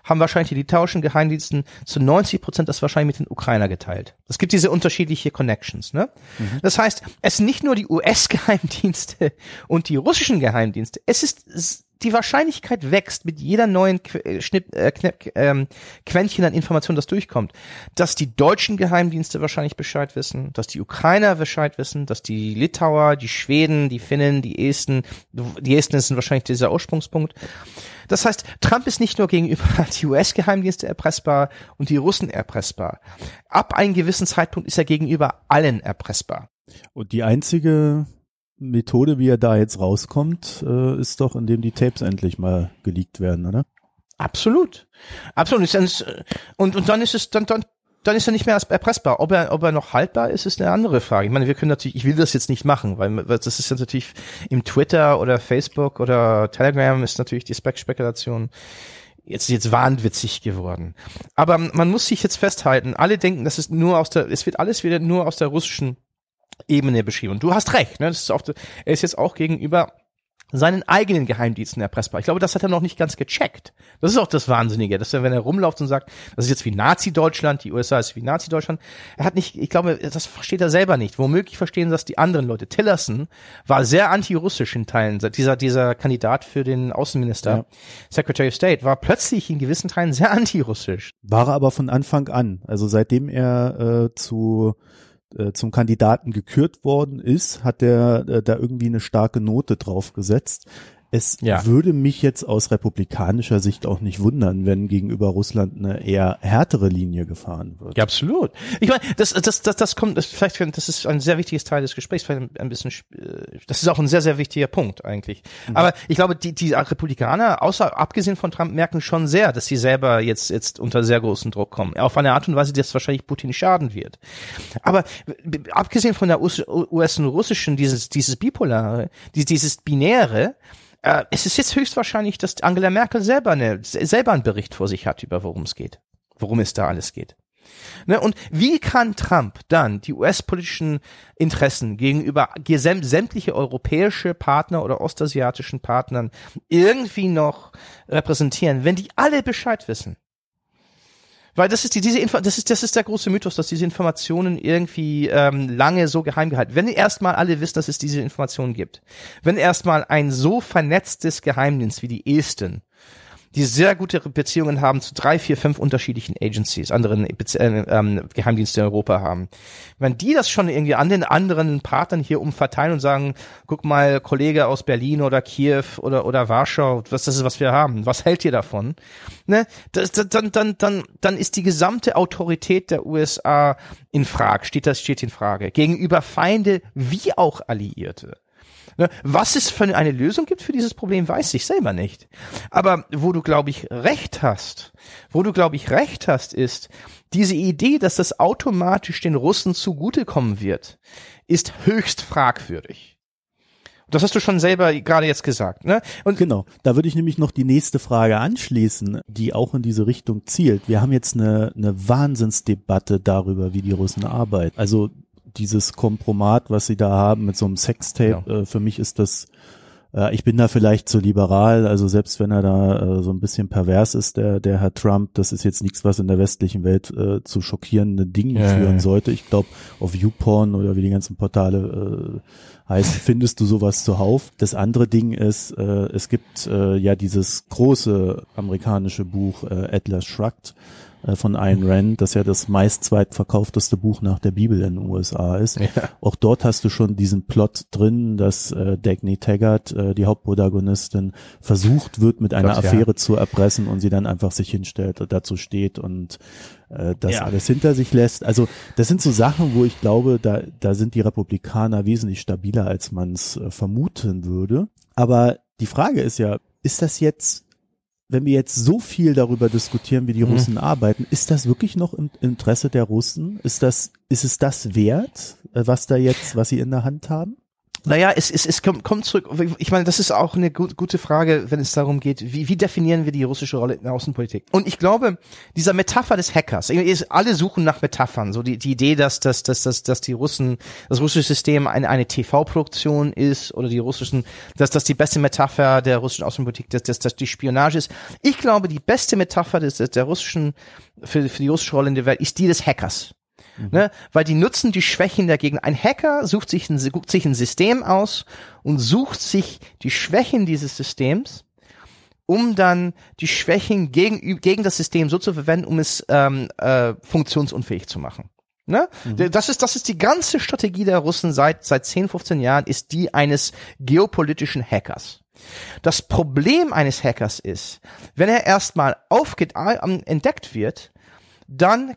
haben wahrscheinlich die litauischen Geheimdiensten zu 90 Prozent das wahrscheinlich mit den Ukrainer geteilt. Es gibt diese unterschiedliche Connections. Ne? Mhm. Das heißt, es sind nicht nur die US-Geheimdienste und die russischen Geheimdienste. Es ist die Wahrscheinlichkeit wächst mit jeder neuen Qu äh, Schnipp, äh, Knapp, ähm, Quäntchen an Informationen, das durchkommt, dass die deutschen Geheimdienste wahrscheinlich Bescheid wissen, dass die Ukrainer Bescheid wissen, dass die Litauer, die Schweden, die Finnen, die Esten, die Esten sind wahrscheinlich dieser Ursprungspunkt, das heißt, Trump ist nicht nur gegenüber die US-Geheimdienste erpressbar und die Russen erpressbar. Ab einem gewissen Zeitpunkt ist er gegenüber allen erpressbar. Und die einzige Methode, wie er da jetzt rauskommt, äh, ist doch, indem die Tapes endlich mal geleakt werden, oder? Absolut. Absolut. Und, und dann ist es, dann, dann, dann ist er nicht mehr erpressbar. Ob er, ob er noch haltbar ist, ist eine andere Frage. Ich meine, wir können natürlich, ich will das jetzt nicht machen, weil das ist natürlich im Twitter oder Facebook oder Telegram ist natürlich die Spek Spekulation jetzt jetzt wahnwitzig geworden. Aber man muss sich jetzt festhalten, alle denken, das ist nur aus der, es wird alles wieder nur aus der russischen Ebene beschrieben. Und du hast recht, ne? Das ist auch, er ist jetzt auch gegenüber seinen eigenen Geheimdiensten erpressbar. Ich glaube, das hat er noch nicht ganz gecheckt. Das ist auch das Wahnsinnige, dass er, wenn er rumläuft und sagt, das ist jetzt wie Nazi-Deutschland, die USA ist wie Nazi-Deutschland, er hat nicht, ich glaube, das versteht er selber nicht. Womöglich verstehen das die anderen Leute. Tillerson war sehr anti-russisch in Teilen. Dieser, dieser Kandidat für den Außenminister, ja. Secretary of State, war plötzlich in gewissen Teilen sehr anti-russisch. War er aber von Anfang an. Also seitdem er äh, zu äh, zum Kandidaten gekürt worden ist, hat der äh, da irgendwie eine starke Note drauf gesetzt. Es ja. würde mich jetzt aus republikanischer Sicht auch nicht wundern, wenn gegenüber Russland eine eher härtere Linie gefahren wird. Ja, absolut. Ich meine, das, das, das, das kommt, das, vielleicht, das ist ein sehr wichtiges Teil des Gesprächs, vielleicht ein bisschen, äh, das ist auch ein sehr, sehr wichtiger Punkt eigentlich. Mhm. Aber ich glaube, die, die Republikaner, außer, abgesehen von Trump, merken schon sehr, dass sie selber jetzt, jetzt unter sehr großen Druck kommen. Auf eine Art und Weise, die das wahrscheinlich Putin schaden wird. Aber abgesehen von der US, US und russischen, dieses, dieses bipolare, dieses binäre, äh, es ist jetzt höchstwahrscheinlich, dass Angela Merkel selber, eine, selber einen Bericht vor sich hat, über worum es geht, worum es da alles geht. Ne, und wie kann Trump dann die US-politischen Interessen gegenüber sämtliche europäische Partner oder ostasiatischen Partnern irgendwie noch repräsentieren, wenn die alle Bescheid wissen? Weil das ist die, diese Info, das ist, das ist der große Mythos, dass diese Informationen irgendwie ähm, lange so geheim gehalten. Wenn erstmal alle wissen, dass es diese Informationen gibt, wenn erstmal ein so vernetztes Geheimdienst wie die Esten die sehr gute Beziehungen haben zu drei, vier, fünf unterschiedlichen Agencies, anderen äh, ähm, Geheimdienste in Europa haben. Wenn die das schon irgendwie an den anderen Partnern hier umverteilen und sagen, guck mal, Kollege aus Berlin oder Kiew oder, oder Warschau, was das ist, was wir haben, was hält ihr davon? Ne? Das, das, dann, dann, dann, dann ist die gesamte Autorität der USA in Frage, steht das, steht in Frage. Gegenüber Feinde wie auch Alliierte. Ne? Was es für eine Lösung gibt für dieses Problem, weiß ich selber nicht. Aber wo du, glaube ich, recht hast, wo du, glaube ich, recht hast, ist, diese Idee, dass das automatisch den Russen zugutekommen wird, ist höchst fragwürdig. Das hast du schon selber gerade jetzt gesagt, ne? Und genau, da würde ich nämlich noch die nächste Frage anschließen, die auch in diese Richtung zielt. Wir haben jetzt eine, eine Wahnsinnsdebatte darüber, wie die Russen arbeiten. Also dieses Kompromat, was sie da haben mit so einem Sextape, ja. äh, für mich ist das, äh, ich bin da vielleicht zu liberal, also selbst wenn er da äh, so ein bisschen pervers ist, der, der Herr Trump, das ist jetzt nichts, was in der westlichen Welt äh, zu schockierenden Dingen ja, führen ja. sollte. Ich glaube, auf YouPorn oder wie die ganzen Portale äh, heißt, findest du sowas zuhauf. Das andere Ding ist, äh, es gibt ja dieses große amerikanische Buch Atlas Shrugged, von Ayn Rand, das ja das meist zweitverkaufteste Buch nach der Bibel in den USA ist. Ja. Auch dort hast du schon diesen Plot drin, dass äh, Dagny Taggart, äh, die Hauptprotagonistin, versucht wird, mit einer Gott, Affäre ja. zu erpressen und sie dann einfach sich hinstellt und dazu steht und äh, das ja. alles hinter sich lässt. Also das sind so Sachen, wo ich glaube, da, da sind die Republikaner wesentlich stabiler, als man es äh, vermuten würde. Aber die Frage ist ja, ist das jetzt wenn wir jetzt so viel darüber diskutieren, wie die mhm. Russen arbeiten, ist das wirklich noch im Interesse der Russen? Ist das, ist es das wert, äh, was da jetzt, was sie in der Hand haben? Naja, es, es, es kommt, kommt zurück. Ich meine, das ist auch eine gut, gute Frage, wenn es darum geht, wie, wie definieren wir die russische Rolle in der Außenpolitik? Und ich glaube, dieser Metapher des Hackers, alle suchen nach Metaphern, so die, die Idee, dass, dass, dass, dass, dass die Russen, das russische System eine, eine TV-Produktion ist oder die russischen, dass das die beste Metapher der russischen Außenpolitik, dass, dass, dass die Spionage ist. Ich glaube, die beste Metapher des, der russischen, für, für die russische Rolle in der Welt ist die des Hackers. Mhm. Ne? Weil die nutzen die Schwächen der Gegner. Ein Hacker sucht sich ein, guckt sich ein System aus und sucht sich die Schwächen dieses Systems, um dann die Schwächen gegen, gegen das System so zu verwenden, um es ähm, äh, funktionsunfähig zu machen. Ne? Mhm. Das ist das ist die ganze Strategie der Russen seit seit 10, 15 Jahren ist die eines geopolitischen Hackers. Das Problem eines Hackers ist, wenn er erstmal aufgeht, entdeckt wird, dann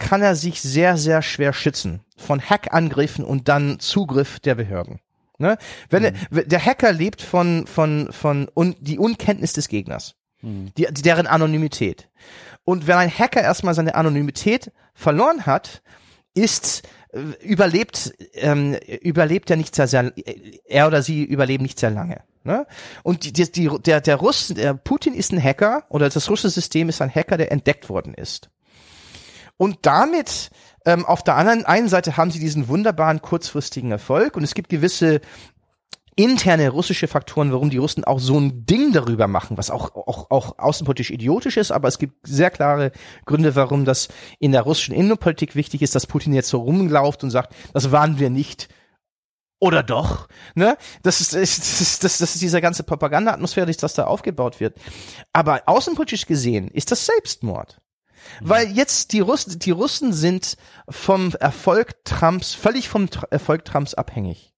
kann er sich sehr, sehr schwer schützen von Hackangriffen und dann Zugriff der Behörden. Ne? Wenn mhm. er, der Hacker lebt von von von un, die Unkenntnis des Gegners, mhm. die, deren Anonymität. Und wenn ein Hacker erstmal seine Anonymität verloren hat, ist äh, überlebt ähm, überlebt er nicht sehr sehr er oder sie überleben nicht sehr lange. Ne? Und die, die, der der Russ der Putin ist ein Hacker oder das russische System ist ein Hacker, der entdeckt worden ist. Und damit ähm, auf der anderen einen Seite haben sie diesen wunderbaren kurzfristigen Erfolg und es gibt gewisse interne russische Faktoren, warum die Russen auch so ein Ding darüber machen, was auch, auch, auch außenpolitisch idiotisch ist, aber es gibt sehr klare Gründe, warum das in der russischen Innenpolitik wichtig ist, dass Putin jetzt so rumlauft und sagt, das waren wir nicht. Oder doch, ne? Das ist, das ist, das, das ist diese ganze Propaganda-Atmosphäre, das da aufgebaut wird. Aber außenpolitisch gesehen ist das Selbstmord. Weil jetzt die Russen, die Russen sind vom Erfolg Trumps, völlig vom Erfolg Trumps abhängig.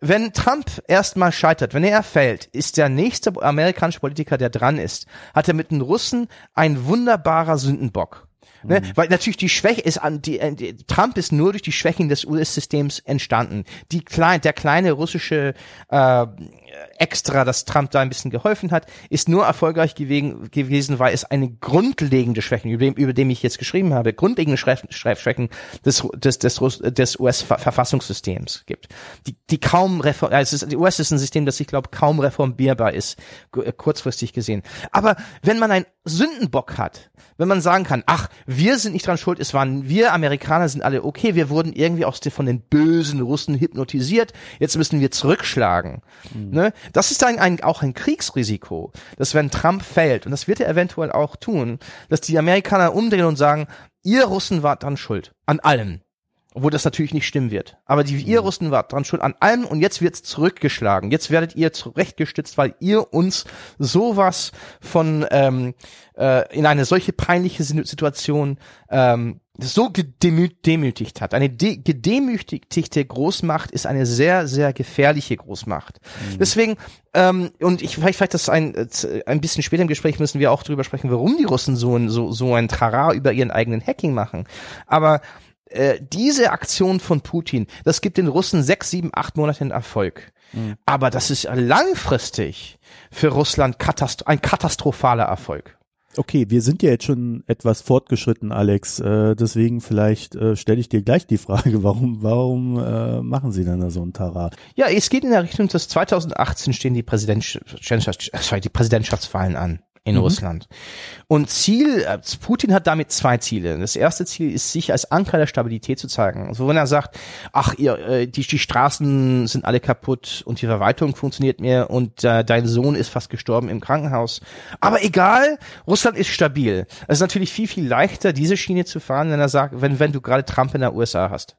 Wenn Trump erstmal scheitert, wenn er fällt, ist der nächste amerikanische Politiker, der dran ist, hat er mit den Russen ein wunderbarer Sündenbock. Ne? Mhm. Weil natürlich die Schwäche ist an die, äh, die, Trump ist nur durch die Schwächen des US-Systems entstanden. Die klein, der kleine russische äh, extra, dass Trump da ein bisschen geholfen hat, ist nur erfolgreich gewesen, gewesen weil es eine grundlegende Schwächen, über dem, über dem ich jetzt geschrieben habe, grundlegende Schwächen des, des, des, des US-Verfassungssystems gibt, die, die kaum reform, also die US ist ein System, das ich glaube kaum reformierbar ist, kurzfristig gesehen. Aber wenn man einen Sündenbock hat, wenn man sagen kann, ach, wir sind nicht dran schuld, es waren wir Amerikaner sind alle okay, wir wurden irgendwie aus der, von den bösen Russen hypnotisiert, jetzt müssen wir zurückschlagen. Mhm. Ne? Das ist ein, ein, auch ein Kriegsrisiko, dass wenn Trump fällt, und das wird er eventuell auch tun, dass die Amerikaner umdrehen und sagen, ihr Russen wart dran schuld, an allem. Obwohl das natürlich nicht stimmen wird. Aber die, ihr mhm. Russen wart dran schuld an allem und jetzt wird's zurückgeschlagen. Jetzt werdet ihr zurechtgestützt, weil ihr uns sowas von ähm, äh, in eine solche peinliche Situation ähm, so gedemütigt hat. Eine de gedemütigte Großmacht ist eine sehr, sehr gefährliche Großmacht. Mhm. Deswegen, ähm, und ich vielleicht, vielleicht das ein, ein bisschen später im Gespräch müssen wir auch drüber sprechen, warum die Russen so ein, so, so ein Trara über ihren eigenen Hacking machen. Aber äh, diese Aktion von Putin, das gibt den Russen sechs, sieben, acht Monate Erfolg. Mhm. Aber das ist langfristig für Russland katast ein katastrophaler Erfolg. Okay, wir sind ja jetzt schon etwas fortgeschritten, Alex. Äh, deswegen vielleicht äh, stelle ich dir gleich die Frage, warum, warum äh, machen Sie denn da so ein Tarat? Ja, es geht in der Richtung, dass 2018 stehen die, Präsidentsch die Präsidentschaftswahlen an in mhm. Russland. Und Ziel, äh, Putin hat damit zwei Ziele. Das erste Ziel ist, sich als Anker der Stabilität zu zeigen. Also wenn er sagt, ach, ihr, äh, die, die Straßen sind alle kaputt und die Verwaltung funktioniert mehr und äh, dein Sohn ist fast gestorben im Krankenhaus. Aber egal, Russland ist stabil. Es ist natürlich viel, viel leichter, diese Schiene zu fahren, wenn er sagt, wenn, wenn du gerade Trump in der USA hast.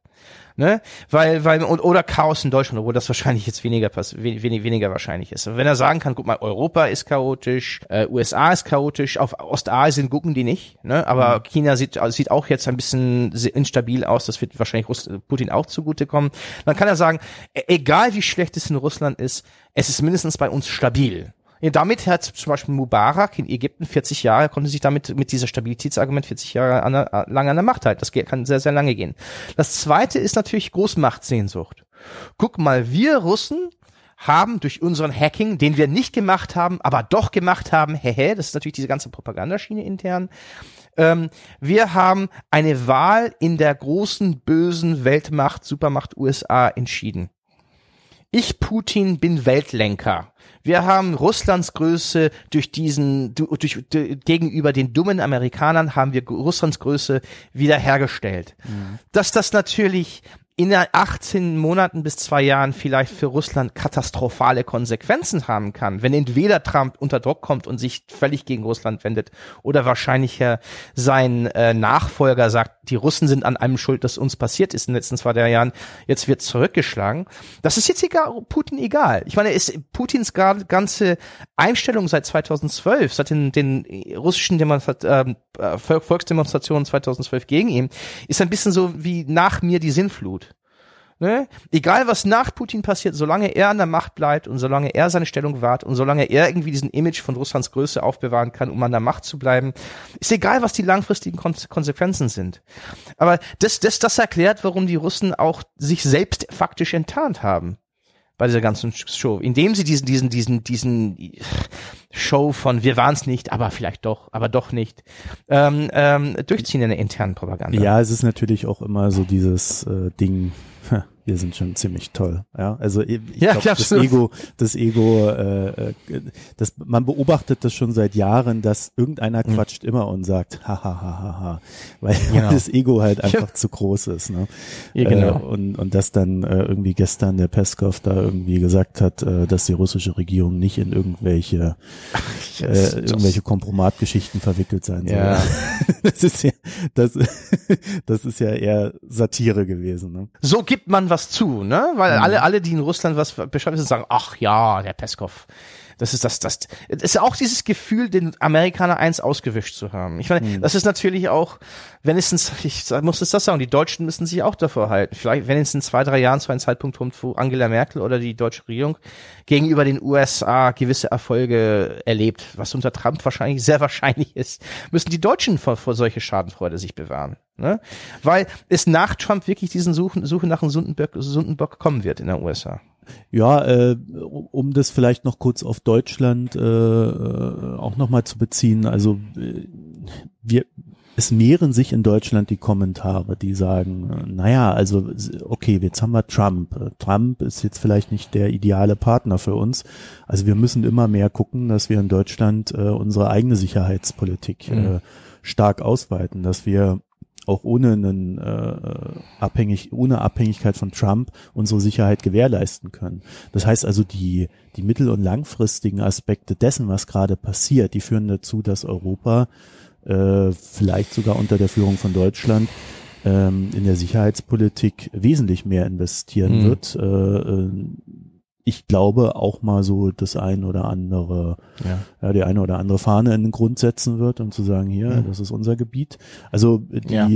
Ne? Weil, weil, oder Chaos in Deutschland, obwohl das wahrscheinlich jetzt weniger, wenig, weniger wahrscheinlich ist. wenn er sagen kann, guck mal, Europa ist chaotisch, äh, USA ist chaotisch, auf Ostasien gucken die nicht, ne? aber mhm. China sieht, sieht auch jetzt ein bisschen instabil aus, das wird wahrscheinlich Russ Putin auch zugutekommen. Dann kann er sagen, e-, egal wie schlecht es in Russland ist, es ist mindestens bei uns stabil. Ja, damit hat zum Beispiel Mubarak in Ägypten 40 Jahre, konnte sich damit mit dieser Stabilitätsargument 40 Jahre an der, lang an der Macht halten. Das kann sehr, sehr lange gehen. Das zweite ist natürlich Großmachtsehnsucht. Guck mal, wir Russen haben durch unseren Hacking, den wir nicht gemacht haben, aber doch gemacht haben, hehe, das ist natürlich diese ganze Propagandaschiene intern, ähm, wir haben eine Wahl in der großen, bösen Weltmacht, Supermacht USA entschieden. Ich, Putin, bin Weltlenker. Wir haben Russlands Größe durch diesen, durch, durch, gegenüber den dummen Amerikanern haben wir Russlands Größe wiederhergestellt. Mhm. Dass das natürlich in 18 Monaten bis zwei Jahren vielleicht für Russland katastrophale Konsequenzen haben kann, wenn entweder Trump unter Druck kommt und sich völlig gegen Russland wendet oder wahrscheinlich sein äh, Nachfolger sagt, die Russen sind an einem schuld, dass uns passiert ist in den letzten zwei drei Jahren, jetzt wird zurückgeschlagen. Das ist jetzt egal, Putin egal. Ich meine, ist Putins ganze Einstellung seit 2012, seit den, den russischen Demonstrat ähm, äh, Volksdemonstrationen 2012 gegen ihn, ist ein bisschen so wie nach mir die Sinnflut. Ne? Egal was nach Putin passiert, solange er an der Macht bleibt und solange er seine Stellung wahrt und solange er irgendwie diesen Image von Russlands Größe aufbewahren kann, um an der Macht zu bleiben, ist egal, was die langfristigen Konsequenzen sind. Aber das, das, das erklärt, warum die Russen auch sich selbst faktisch enttarnt haben bei dieser ganzen Show, indem sie diesen, diesen, diesen, diesen Show von wir waren es nicht, aber vielleicht doch, aber doch nicht, ähm, ähm, durchziehen in der internen Propaganda. Ja, es ist natürlich auch immer so dieses äh, Ding, wir sind schon ziemlich toll. Ja, also ich ja, glaub, das Ego, das Ego, äh, äh, das, man beobachtet das schon seit Jahren, dass irgendeiner mhm. quatscht immer und sagt, ha, ha, ha, ha, ha, weil genau. das Ego halt einfach zu groß ist. Ne? Ja, genau. Äh, und, und dass dann äh, irgendwie gestern der Peskov da irgendwie gesagt hat, äh, dass die russische Regierung nicht in irgendwelche, Ach, äh, irgendwelche Kompromatgeschichten verwickelt sein soll. Ja. das ist ja, das, das ist ja eher Satire gewesen. Ne? So gibt man was was zu, ne? Weil mhm. alle, alle, die in Russland was Bescheid wissen, sagen, ach ja, der Peskov. Das ist das, das, das ist auch dieses Gefühl, den Amerikaner eins ausgewischt zu haben. Ich meine, mhm. das ist natürlich auch, wenn es, in, ich muss es das sagen, die Deutschen müssen sich auch davor halten. Vielleicht, wenn es in zwei, drei Jahren zu einem Zeitpunkt kommt, wo Angela Merkel oder die deutsche Regierung gegenüber den USA gewisse Erfolge erlebt, was unter Trump wahrscheinlich sehr wahrscheinlich ist, müssen die Deutschen vor, vor solche Schadenfreude sich bewahren. Ne? Weil es nach Trump wirklich diesen Suchen, Suche nach einem Sundenbock, Sundenbock kommen wird in der USA. Ja, äh, um das vielleicht noch kurz auf Deutschland äh, äh auch nochmal zu beziehen. Also äh, wir, es mehren sich in Deutschland die Kommentare, die sagen, naja, also okay, jetzt haben wir Trump. Trump ist jetzt vielleicht nicht der ideale Partner für uns. Also wir müssen immer mehr gucken, dass wir in Deutschland äh, unsere eigene Sicherheitspolitik mhm. äh, stark ausweiten, dass wir auch ohne einen äh, abhängig ohne Abhängigkeit von Trump unsere Sicherheit gewährleisten können. Das heißt also die die mittel- und langfristigen Aspekte dessen, was gerade passiert, die führen dazu, dass Europa äh, vielleicht sogar unter der Führung von Deutschland ähm, in der Sicherheitspolitik wesentlich mehr investieren mhm. wird. Äh, äh ich glaube auch mal so das ein oder andere, ja. ja, die eine oder andere Fahne in den Grund setzen wird, um zu sagen, hier, mhm. das ist unser Gebiet. Also die, ja.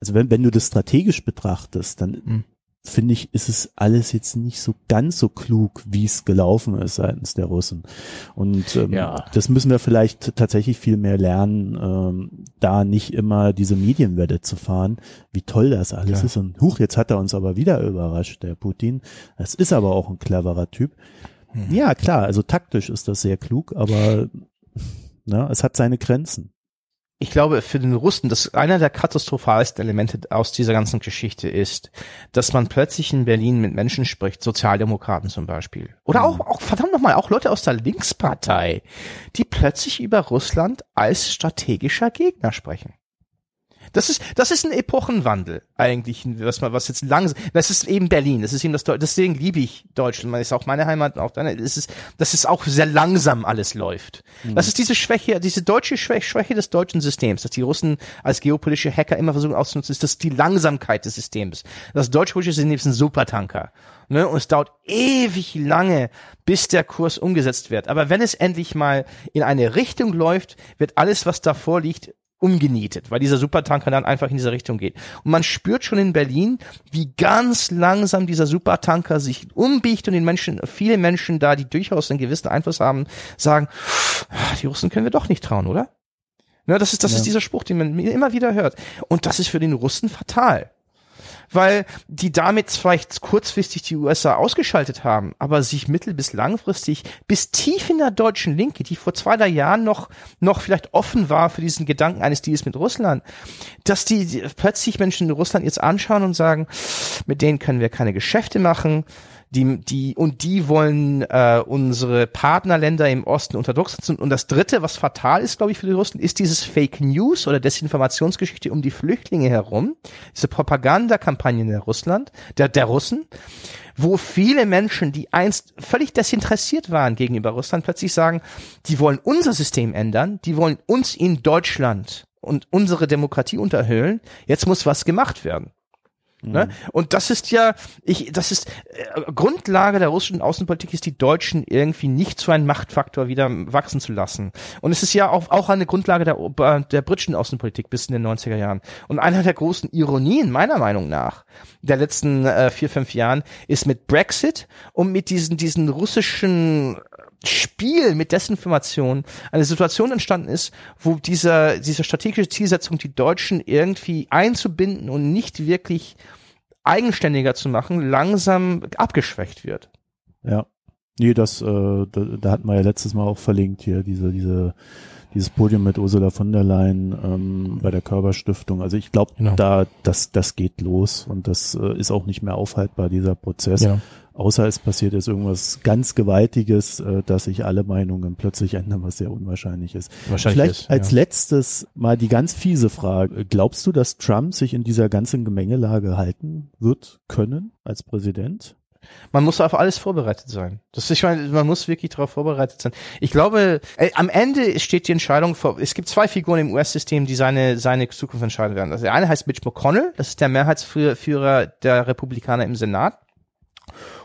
also wenn, wenn du das strategisch betrachtest, dann mhm finde ich, ist es alles jetzt nicht so ganz so klug, wie es gelaufen ist seitens der Russen. Und ähm, ja. das müssen wir vielleicht tatsächlich viel mehr lernen, ähm, da nicht immer diese Medienwelle zu fahren, wie toll das alles ja. ist. Und huch, jetzt hat er uns aber wieder überrascht, der Putin. Das ist aber auch ein cleverer Typ. Hm. Ja, klar, also taktisch ist das sehr klug, aber na, es hat seine Grenzen ich glaube, für den Russen, dass einer der katastrophalsten Elemente aus dieser ganzen Geschichte ist, dass man plötzlich in Berlin mit Menschen spricht, Sozialdemokraten zum Beispiel. Oder auch, auch verdammt nochmal, auch Leute aus der Linkspartei, die plötzlich über Russland als strategischer Gegner sprechen. Das ist, das ist ein Epochenwandel eigentlich, was man, was jetzt langsam, das ist eben Berlin, das ist eben das, deswegen liebe ich Deutschland, das ist auch meine Heimat, auch deine, das ist, das ist auch sehr langsam alles läuft. Mhm. Das ist diese Schwäche, diese deutsche Schwäche, Schwäche des deutschen Systems, dass die Russen als geopolitische Hacker immer versuchen auszunutzen, ist das die Langsamkeit des Systems. Das deutsche politische System ist ein Supertanker. Ne? Und es dauert ewig lange, bis der Kurs umgesetzt wird. Aber wenn es endlich mal in eine Richtung läuft, wird alles, was davor liegt, umgenietet, weil dieser Supertanker dann einfach in diese Richtung geht. Und man spürt schon in Berlin, wie ganz langsam dieser Supertanker sich umbiegt und den Menschen, viele Menschen da, die durchaus einen gewissen Einfluss haben, sagen, die Russen können wir doch nicht trauen, oder? Ja, das ist, das ja. ist dieser Spruch, den man immer wieder hört. Und das ist für den Russen fatal weil die damit vielleicht kurzfristig die USA ausgeschaltet haben, aber sich mittel- bis langfristig bis tief in der deutschen Linke, die vor zwei, drei Jahren noch, noch vielleicht offen war für diesen Gedanken eines Deals mit Russland, dass die, die plötzlich Menschen in Russland jetzt anschauen und sagen, mit denen können wir keine Geschäfte machen, die, die, und die wollen äh, unsere Partnerländer im Osten unter Druck setzen. Und das dritte, was fatal ist, glaube ich, für die Russen, ist dieses Fake News oder Desinformationsgeschichte um die Flüchtlinge herum, diese Propagandakampagne der Russland, der, der Russen, wo viele Menschen, die einst völlig desinteressiert waren gegenüber Russland, plötzlich sagen, die wollen unser System ändern, die wollen uns in Deutschland und unsere Demokratie unterhöhlen. Jetzt muss was gemacht werden. Ne? Mhm. Und das ist ja, ich, das ist äh, Grundlage der russischen Außenpolitik ist, die Deutschen irgendwie nicht zu einem Machtfaktor wieder wachsen zu lassen. Und es ist ja auch, auch eine Grundlage der, der britischen Außenpolitik bis in den 90er Jahren. Und einer der großen Ironien, meiner Meinung nach, der letzten äh, vier, fünf Jahren, ist mit Brexit und mit diesen, diesen russischen Spiel mit Desinformation eine Situation entstanden ist, wo dieser, diese strategische Zielsetzung, die Deutschen irgendwie einzubinden und nicht wirklich eigenständiger zu machen, langsam abgeschwächt wird. Ja. Nee, das, äh, da, da hatten wir ja letztes Mal auch verlinkt hier, diese, diese, dieses Podium mit Ursula von der Leyen ähm, bei der Körperstiftung. Also ich glaube, genau. da, das, das geht los und das äh, ist auch nicht mehr aufhaltbar, dieser Prozess. Ja. Außer es passiert jetzt irgendwas ganz Gewaltiges, äh, dass sich alle Meinungen plötzlich ändern, was sehr unwahrscheinlich ist. Wahrscheinlich Vielleicht ist, als letztes mal die ganz fiese Frage. Glaubst du, dass Trump sich in dieser ganzen Gemengelage halten wird können als Präsident? Man muss auf alles vorbereitet sein. Das ist, ich meine, man muss wirklich darauf vorbereitet sein. Ich glaube, äh, am Ende steht die Entscheidung vor. Es gibt zwei Figuren im US-System, die seine seine Zukunft entscheiden werden. Also der eine heißt Mitch McConnell, das ist der Mehrheitsführer der Republikaner im Senat.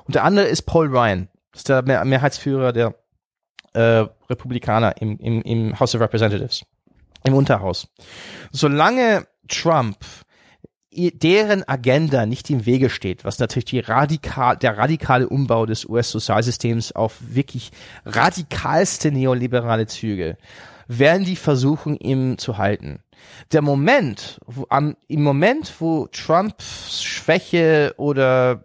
Und der andere ist Paul Ryan. Das ist der Mehr Mehrheitsführer der äh, Republikaner im, im, im House of Representatives, im Unterhaus. Solange Trump deren Agenda nicht im Wege steht, was natürlich die radikal, der radikale Umbau des US-Sozialsystems auf wirklich radikalste neoliberale Züge, werden die versuchen, ihm zu halten. Der Moment, wo, am, im Moment, wo Trumps Schwäche oder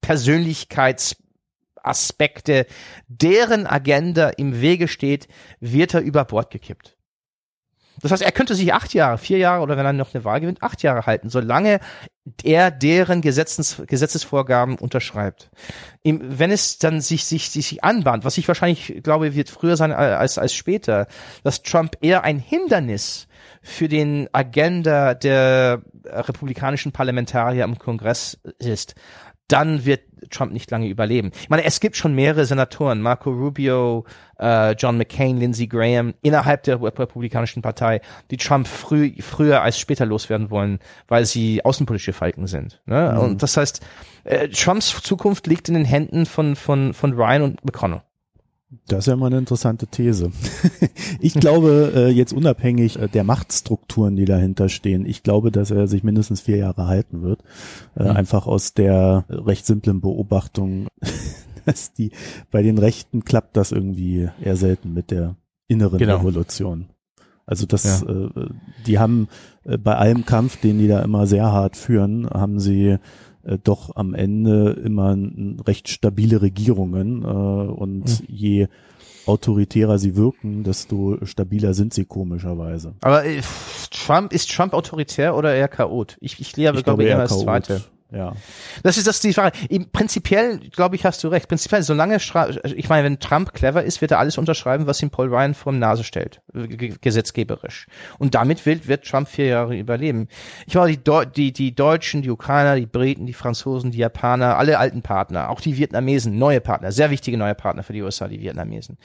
Persönlichkeitsaspekte, deren Agenda im Wege steht, wird er über Bord gekippt. Das heißt, er könnte sich acht Jahre, vier Jahre oder wenn er noch eine Wahl gewinnt, acht Jahre halten, solange er deren Gesetzes, Gesetzesvorgaben unterschreibt. wenn es dann sich, sich, sich anbahnt, was ich wahrscheinlich glaube, wird früher sein als, als später, dass Trump eher ein Hindernis für den Agenda der republikanischen Parlamentarier im Kongress ist, dann wird Trump nicht lange überleben. Ich meine, es gibt schon mehrere Senatoren, Marco Rubio, äh, John McCain, Lindsey Graham, innerhalb der Republikanischen Partei, die Trump früh, früher als später loswerden wollen, weil sie außenpolitische Falken sind. Ne? Mhm. Und das heißt, äh, Trumps Zukunft liegt in den Händen von, von, von Ryan und McConnell. Das ist ja mal eine interessante These. ich glaube, äh, jetzt unabhängig äh, der Machtstrukturen, die dahinter stehen, ich glaube, dass er sich mindestens vier Jahre halten wird. Äh, mhm. Einfach aus der recht simplen Beobachtung, dass die bei den Rechten klappt das irgendwie eher selten mit der inneren genau. Revolution. Also das, ja. äh, die haben bei allem Kampf, den die da immer sehr hart führen, haben sie äh, doch am Ende immer recht stabile Regierungen äh, und mhm. je autoritärer sie wirken, desto stabiler sind sie komischerweise. Aber äh, Trump ist Trump autoritär oder eher Chaot? Ich, ich lehre, glaube ich, eher das Zweite. Ja. Das ist das die Frage. Prinzipiell, glaube ich, hast du recht. Prinzipiell, solange, ich meine, wenn Trump clever ist, wird er alles unterschreiben, was ihm Paul Ryan vor die Nase stellt, gesetzgeberisch. Und damit wird, wird Trump vier Jahre überleben. Ich meine, die, die, die Deutschen, die Ukrainer, die Briten, die Franzosen, die Japaner, alle alten Partner, auch die Vietnamesen, neue Partner, sehr wichtige neue Partner für die USA, die Vietnamesen,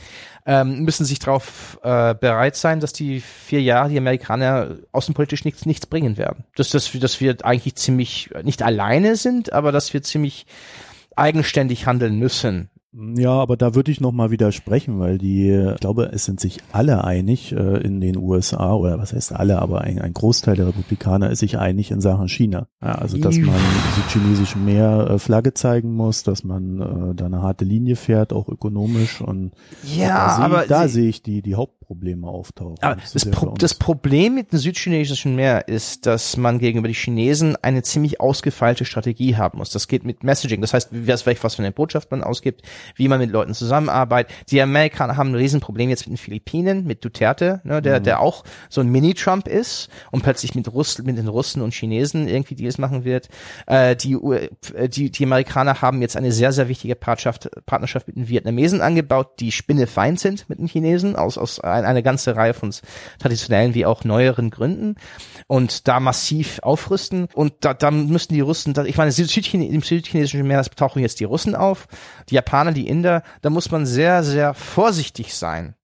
ähm, müssen sich darauf äh, bereit sein, dass die vier Jahre die Amerikaner außenpolitisch nichts, nichts bringen werden. Dass, dass, dass wir eigentlich ziemlich, nicht alleine sind, aber dass wir ziemlich eigenständig handeln müssen ja, aber da würde ich nochmal widersprechen, weil die, ich glaube, es sind sich alle einig äh, in den USA, oder was heißt alle, aber ein, ein, Großteil der Republikaner ist sich einig in Sachen China. Ja, also, dass man südchinesischen Meer äh, Flagge zeigen muss, dass man äh, da eine harte Linie fährt, auch ökonomisch und ja, da aber da sehe ich die, die Hauptprobleme auftauchen. Aber das, Pro das Problem mit dem südchinesischen Meer ist, dass man gegenüber die Chinesen eine ziemlich ausgefeilte Strategie haben muss. Das geht mit Messaging. Das heißt, weiß, was für eine Botschaft man ausgibt wie man mit Leuten zusammenarbeitet. Die Amerikaner haben ein Riesenproblem jetzt mit den Philippinen, mit Duterte, ne, der, mhm. der auch so ein Mini-Trump ist und plötzlich mit Russ, mit den Russen und Chinesen irgendwie Deals machen wird. Äh, die, äh, die, die Amerikaner haben jetzt eine sehr, sehr wichtige Partnerschaft, Partnerschaft mit den Vietnamesen angebaut, die spinnefeind sind mit den Chinesen, aus, aus einer ganze Reihe von traditionellen wie auch neueren Gründen und da massiv aufrüsten und da, da müssen die Russen, da, ich meine, im südchinesischen Meer tauchen jetzt die Russen auf, die Japaner, die Inder, da muss man sehr, sehr vorsichtig sein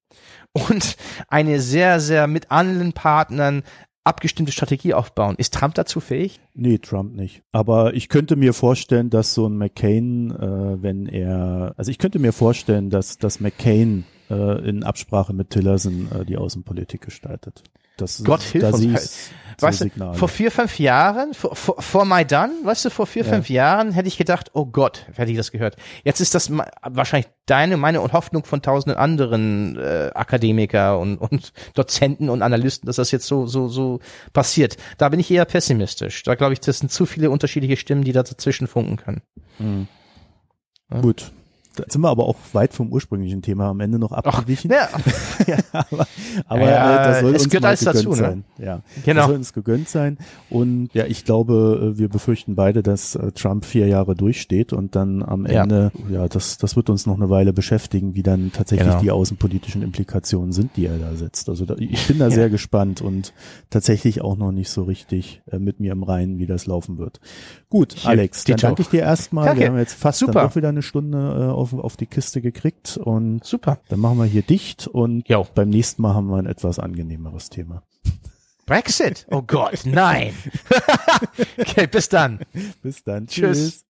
und eine sehr, sehr mit allen Partnern abgestimmte Strategie aufbauen. Ist Trump dazu fähig? Nee, Trump nicht. Aber ich könnte mir vorstellen, dass so ein McCain, äh, wenn er, also ich könnte mir vorstellen, dass, dass McCain äh, in Absprache mit Tillerson äh, die Außenpolitik gestaltet. Das, Gott hilf uns. Weißt du, vor vier, fünf Jahren, vor, vor, vor Maidan, weißt du, vor vier, ja. fünf Jahren hätte ich gedacht, oh Gott, hätte ich das gehört. Jetzt ist das wahrscheinlich deine, meine und Hoffnung von tausenden anderen äh, Akademiker und, und Dozenten und Analysten, dass das jetzt so, so, so passiert. Da bin ich eher pessimistisch. Da glaube ich, das sind zu viele unterschiedliche Stimmen, die da dazwischen funken können. Mhm. Ja. Gut. Jetzt sind wir aber auch weit vom ursprünglichen Thema am Ende noch abgewichen. ja. ja, aber aber ja, äh, das soll uns gegönnt dazu, ne? sein. Ja, genau. Das soll uns gegönnt sein. Und ja, ich glaube, äh, wir befürchten beide, dass äh, Trump vier Jahre durchsteht und dann am Ende, ja, ja das, das wird uns noch eine Weile beschäftigen, wie dann tatsächlich genau. die außenpolitischen Implikationen sind, die er da setzt. Also da, ich bin da sehr gespannt und tatsächlich auch noch nicht so richtig äh, mit mir im Reinen, wie das laufen wird. Gut, Alex, dann danke ich dir erstmal. Danke. Wir haben jetzt fast Super. dann auch wieder eine Stunde äh, auf, auf die Kiste gekriegt und Super. Dann machen wir hier dicht und jo. beim nächsten Mal haben wir ein etwas angenehmeres Thema. Brexit? Oh Gott, nein. okay, bis dann. Bis dann. Tschüss. Tschüss.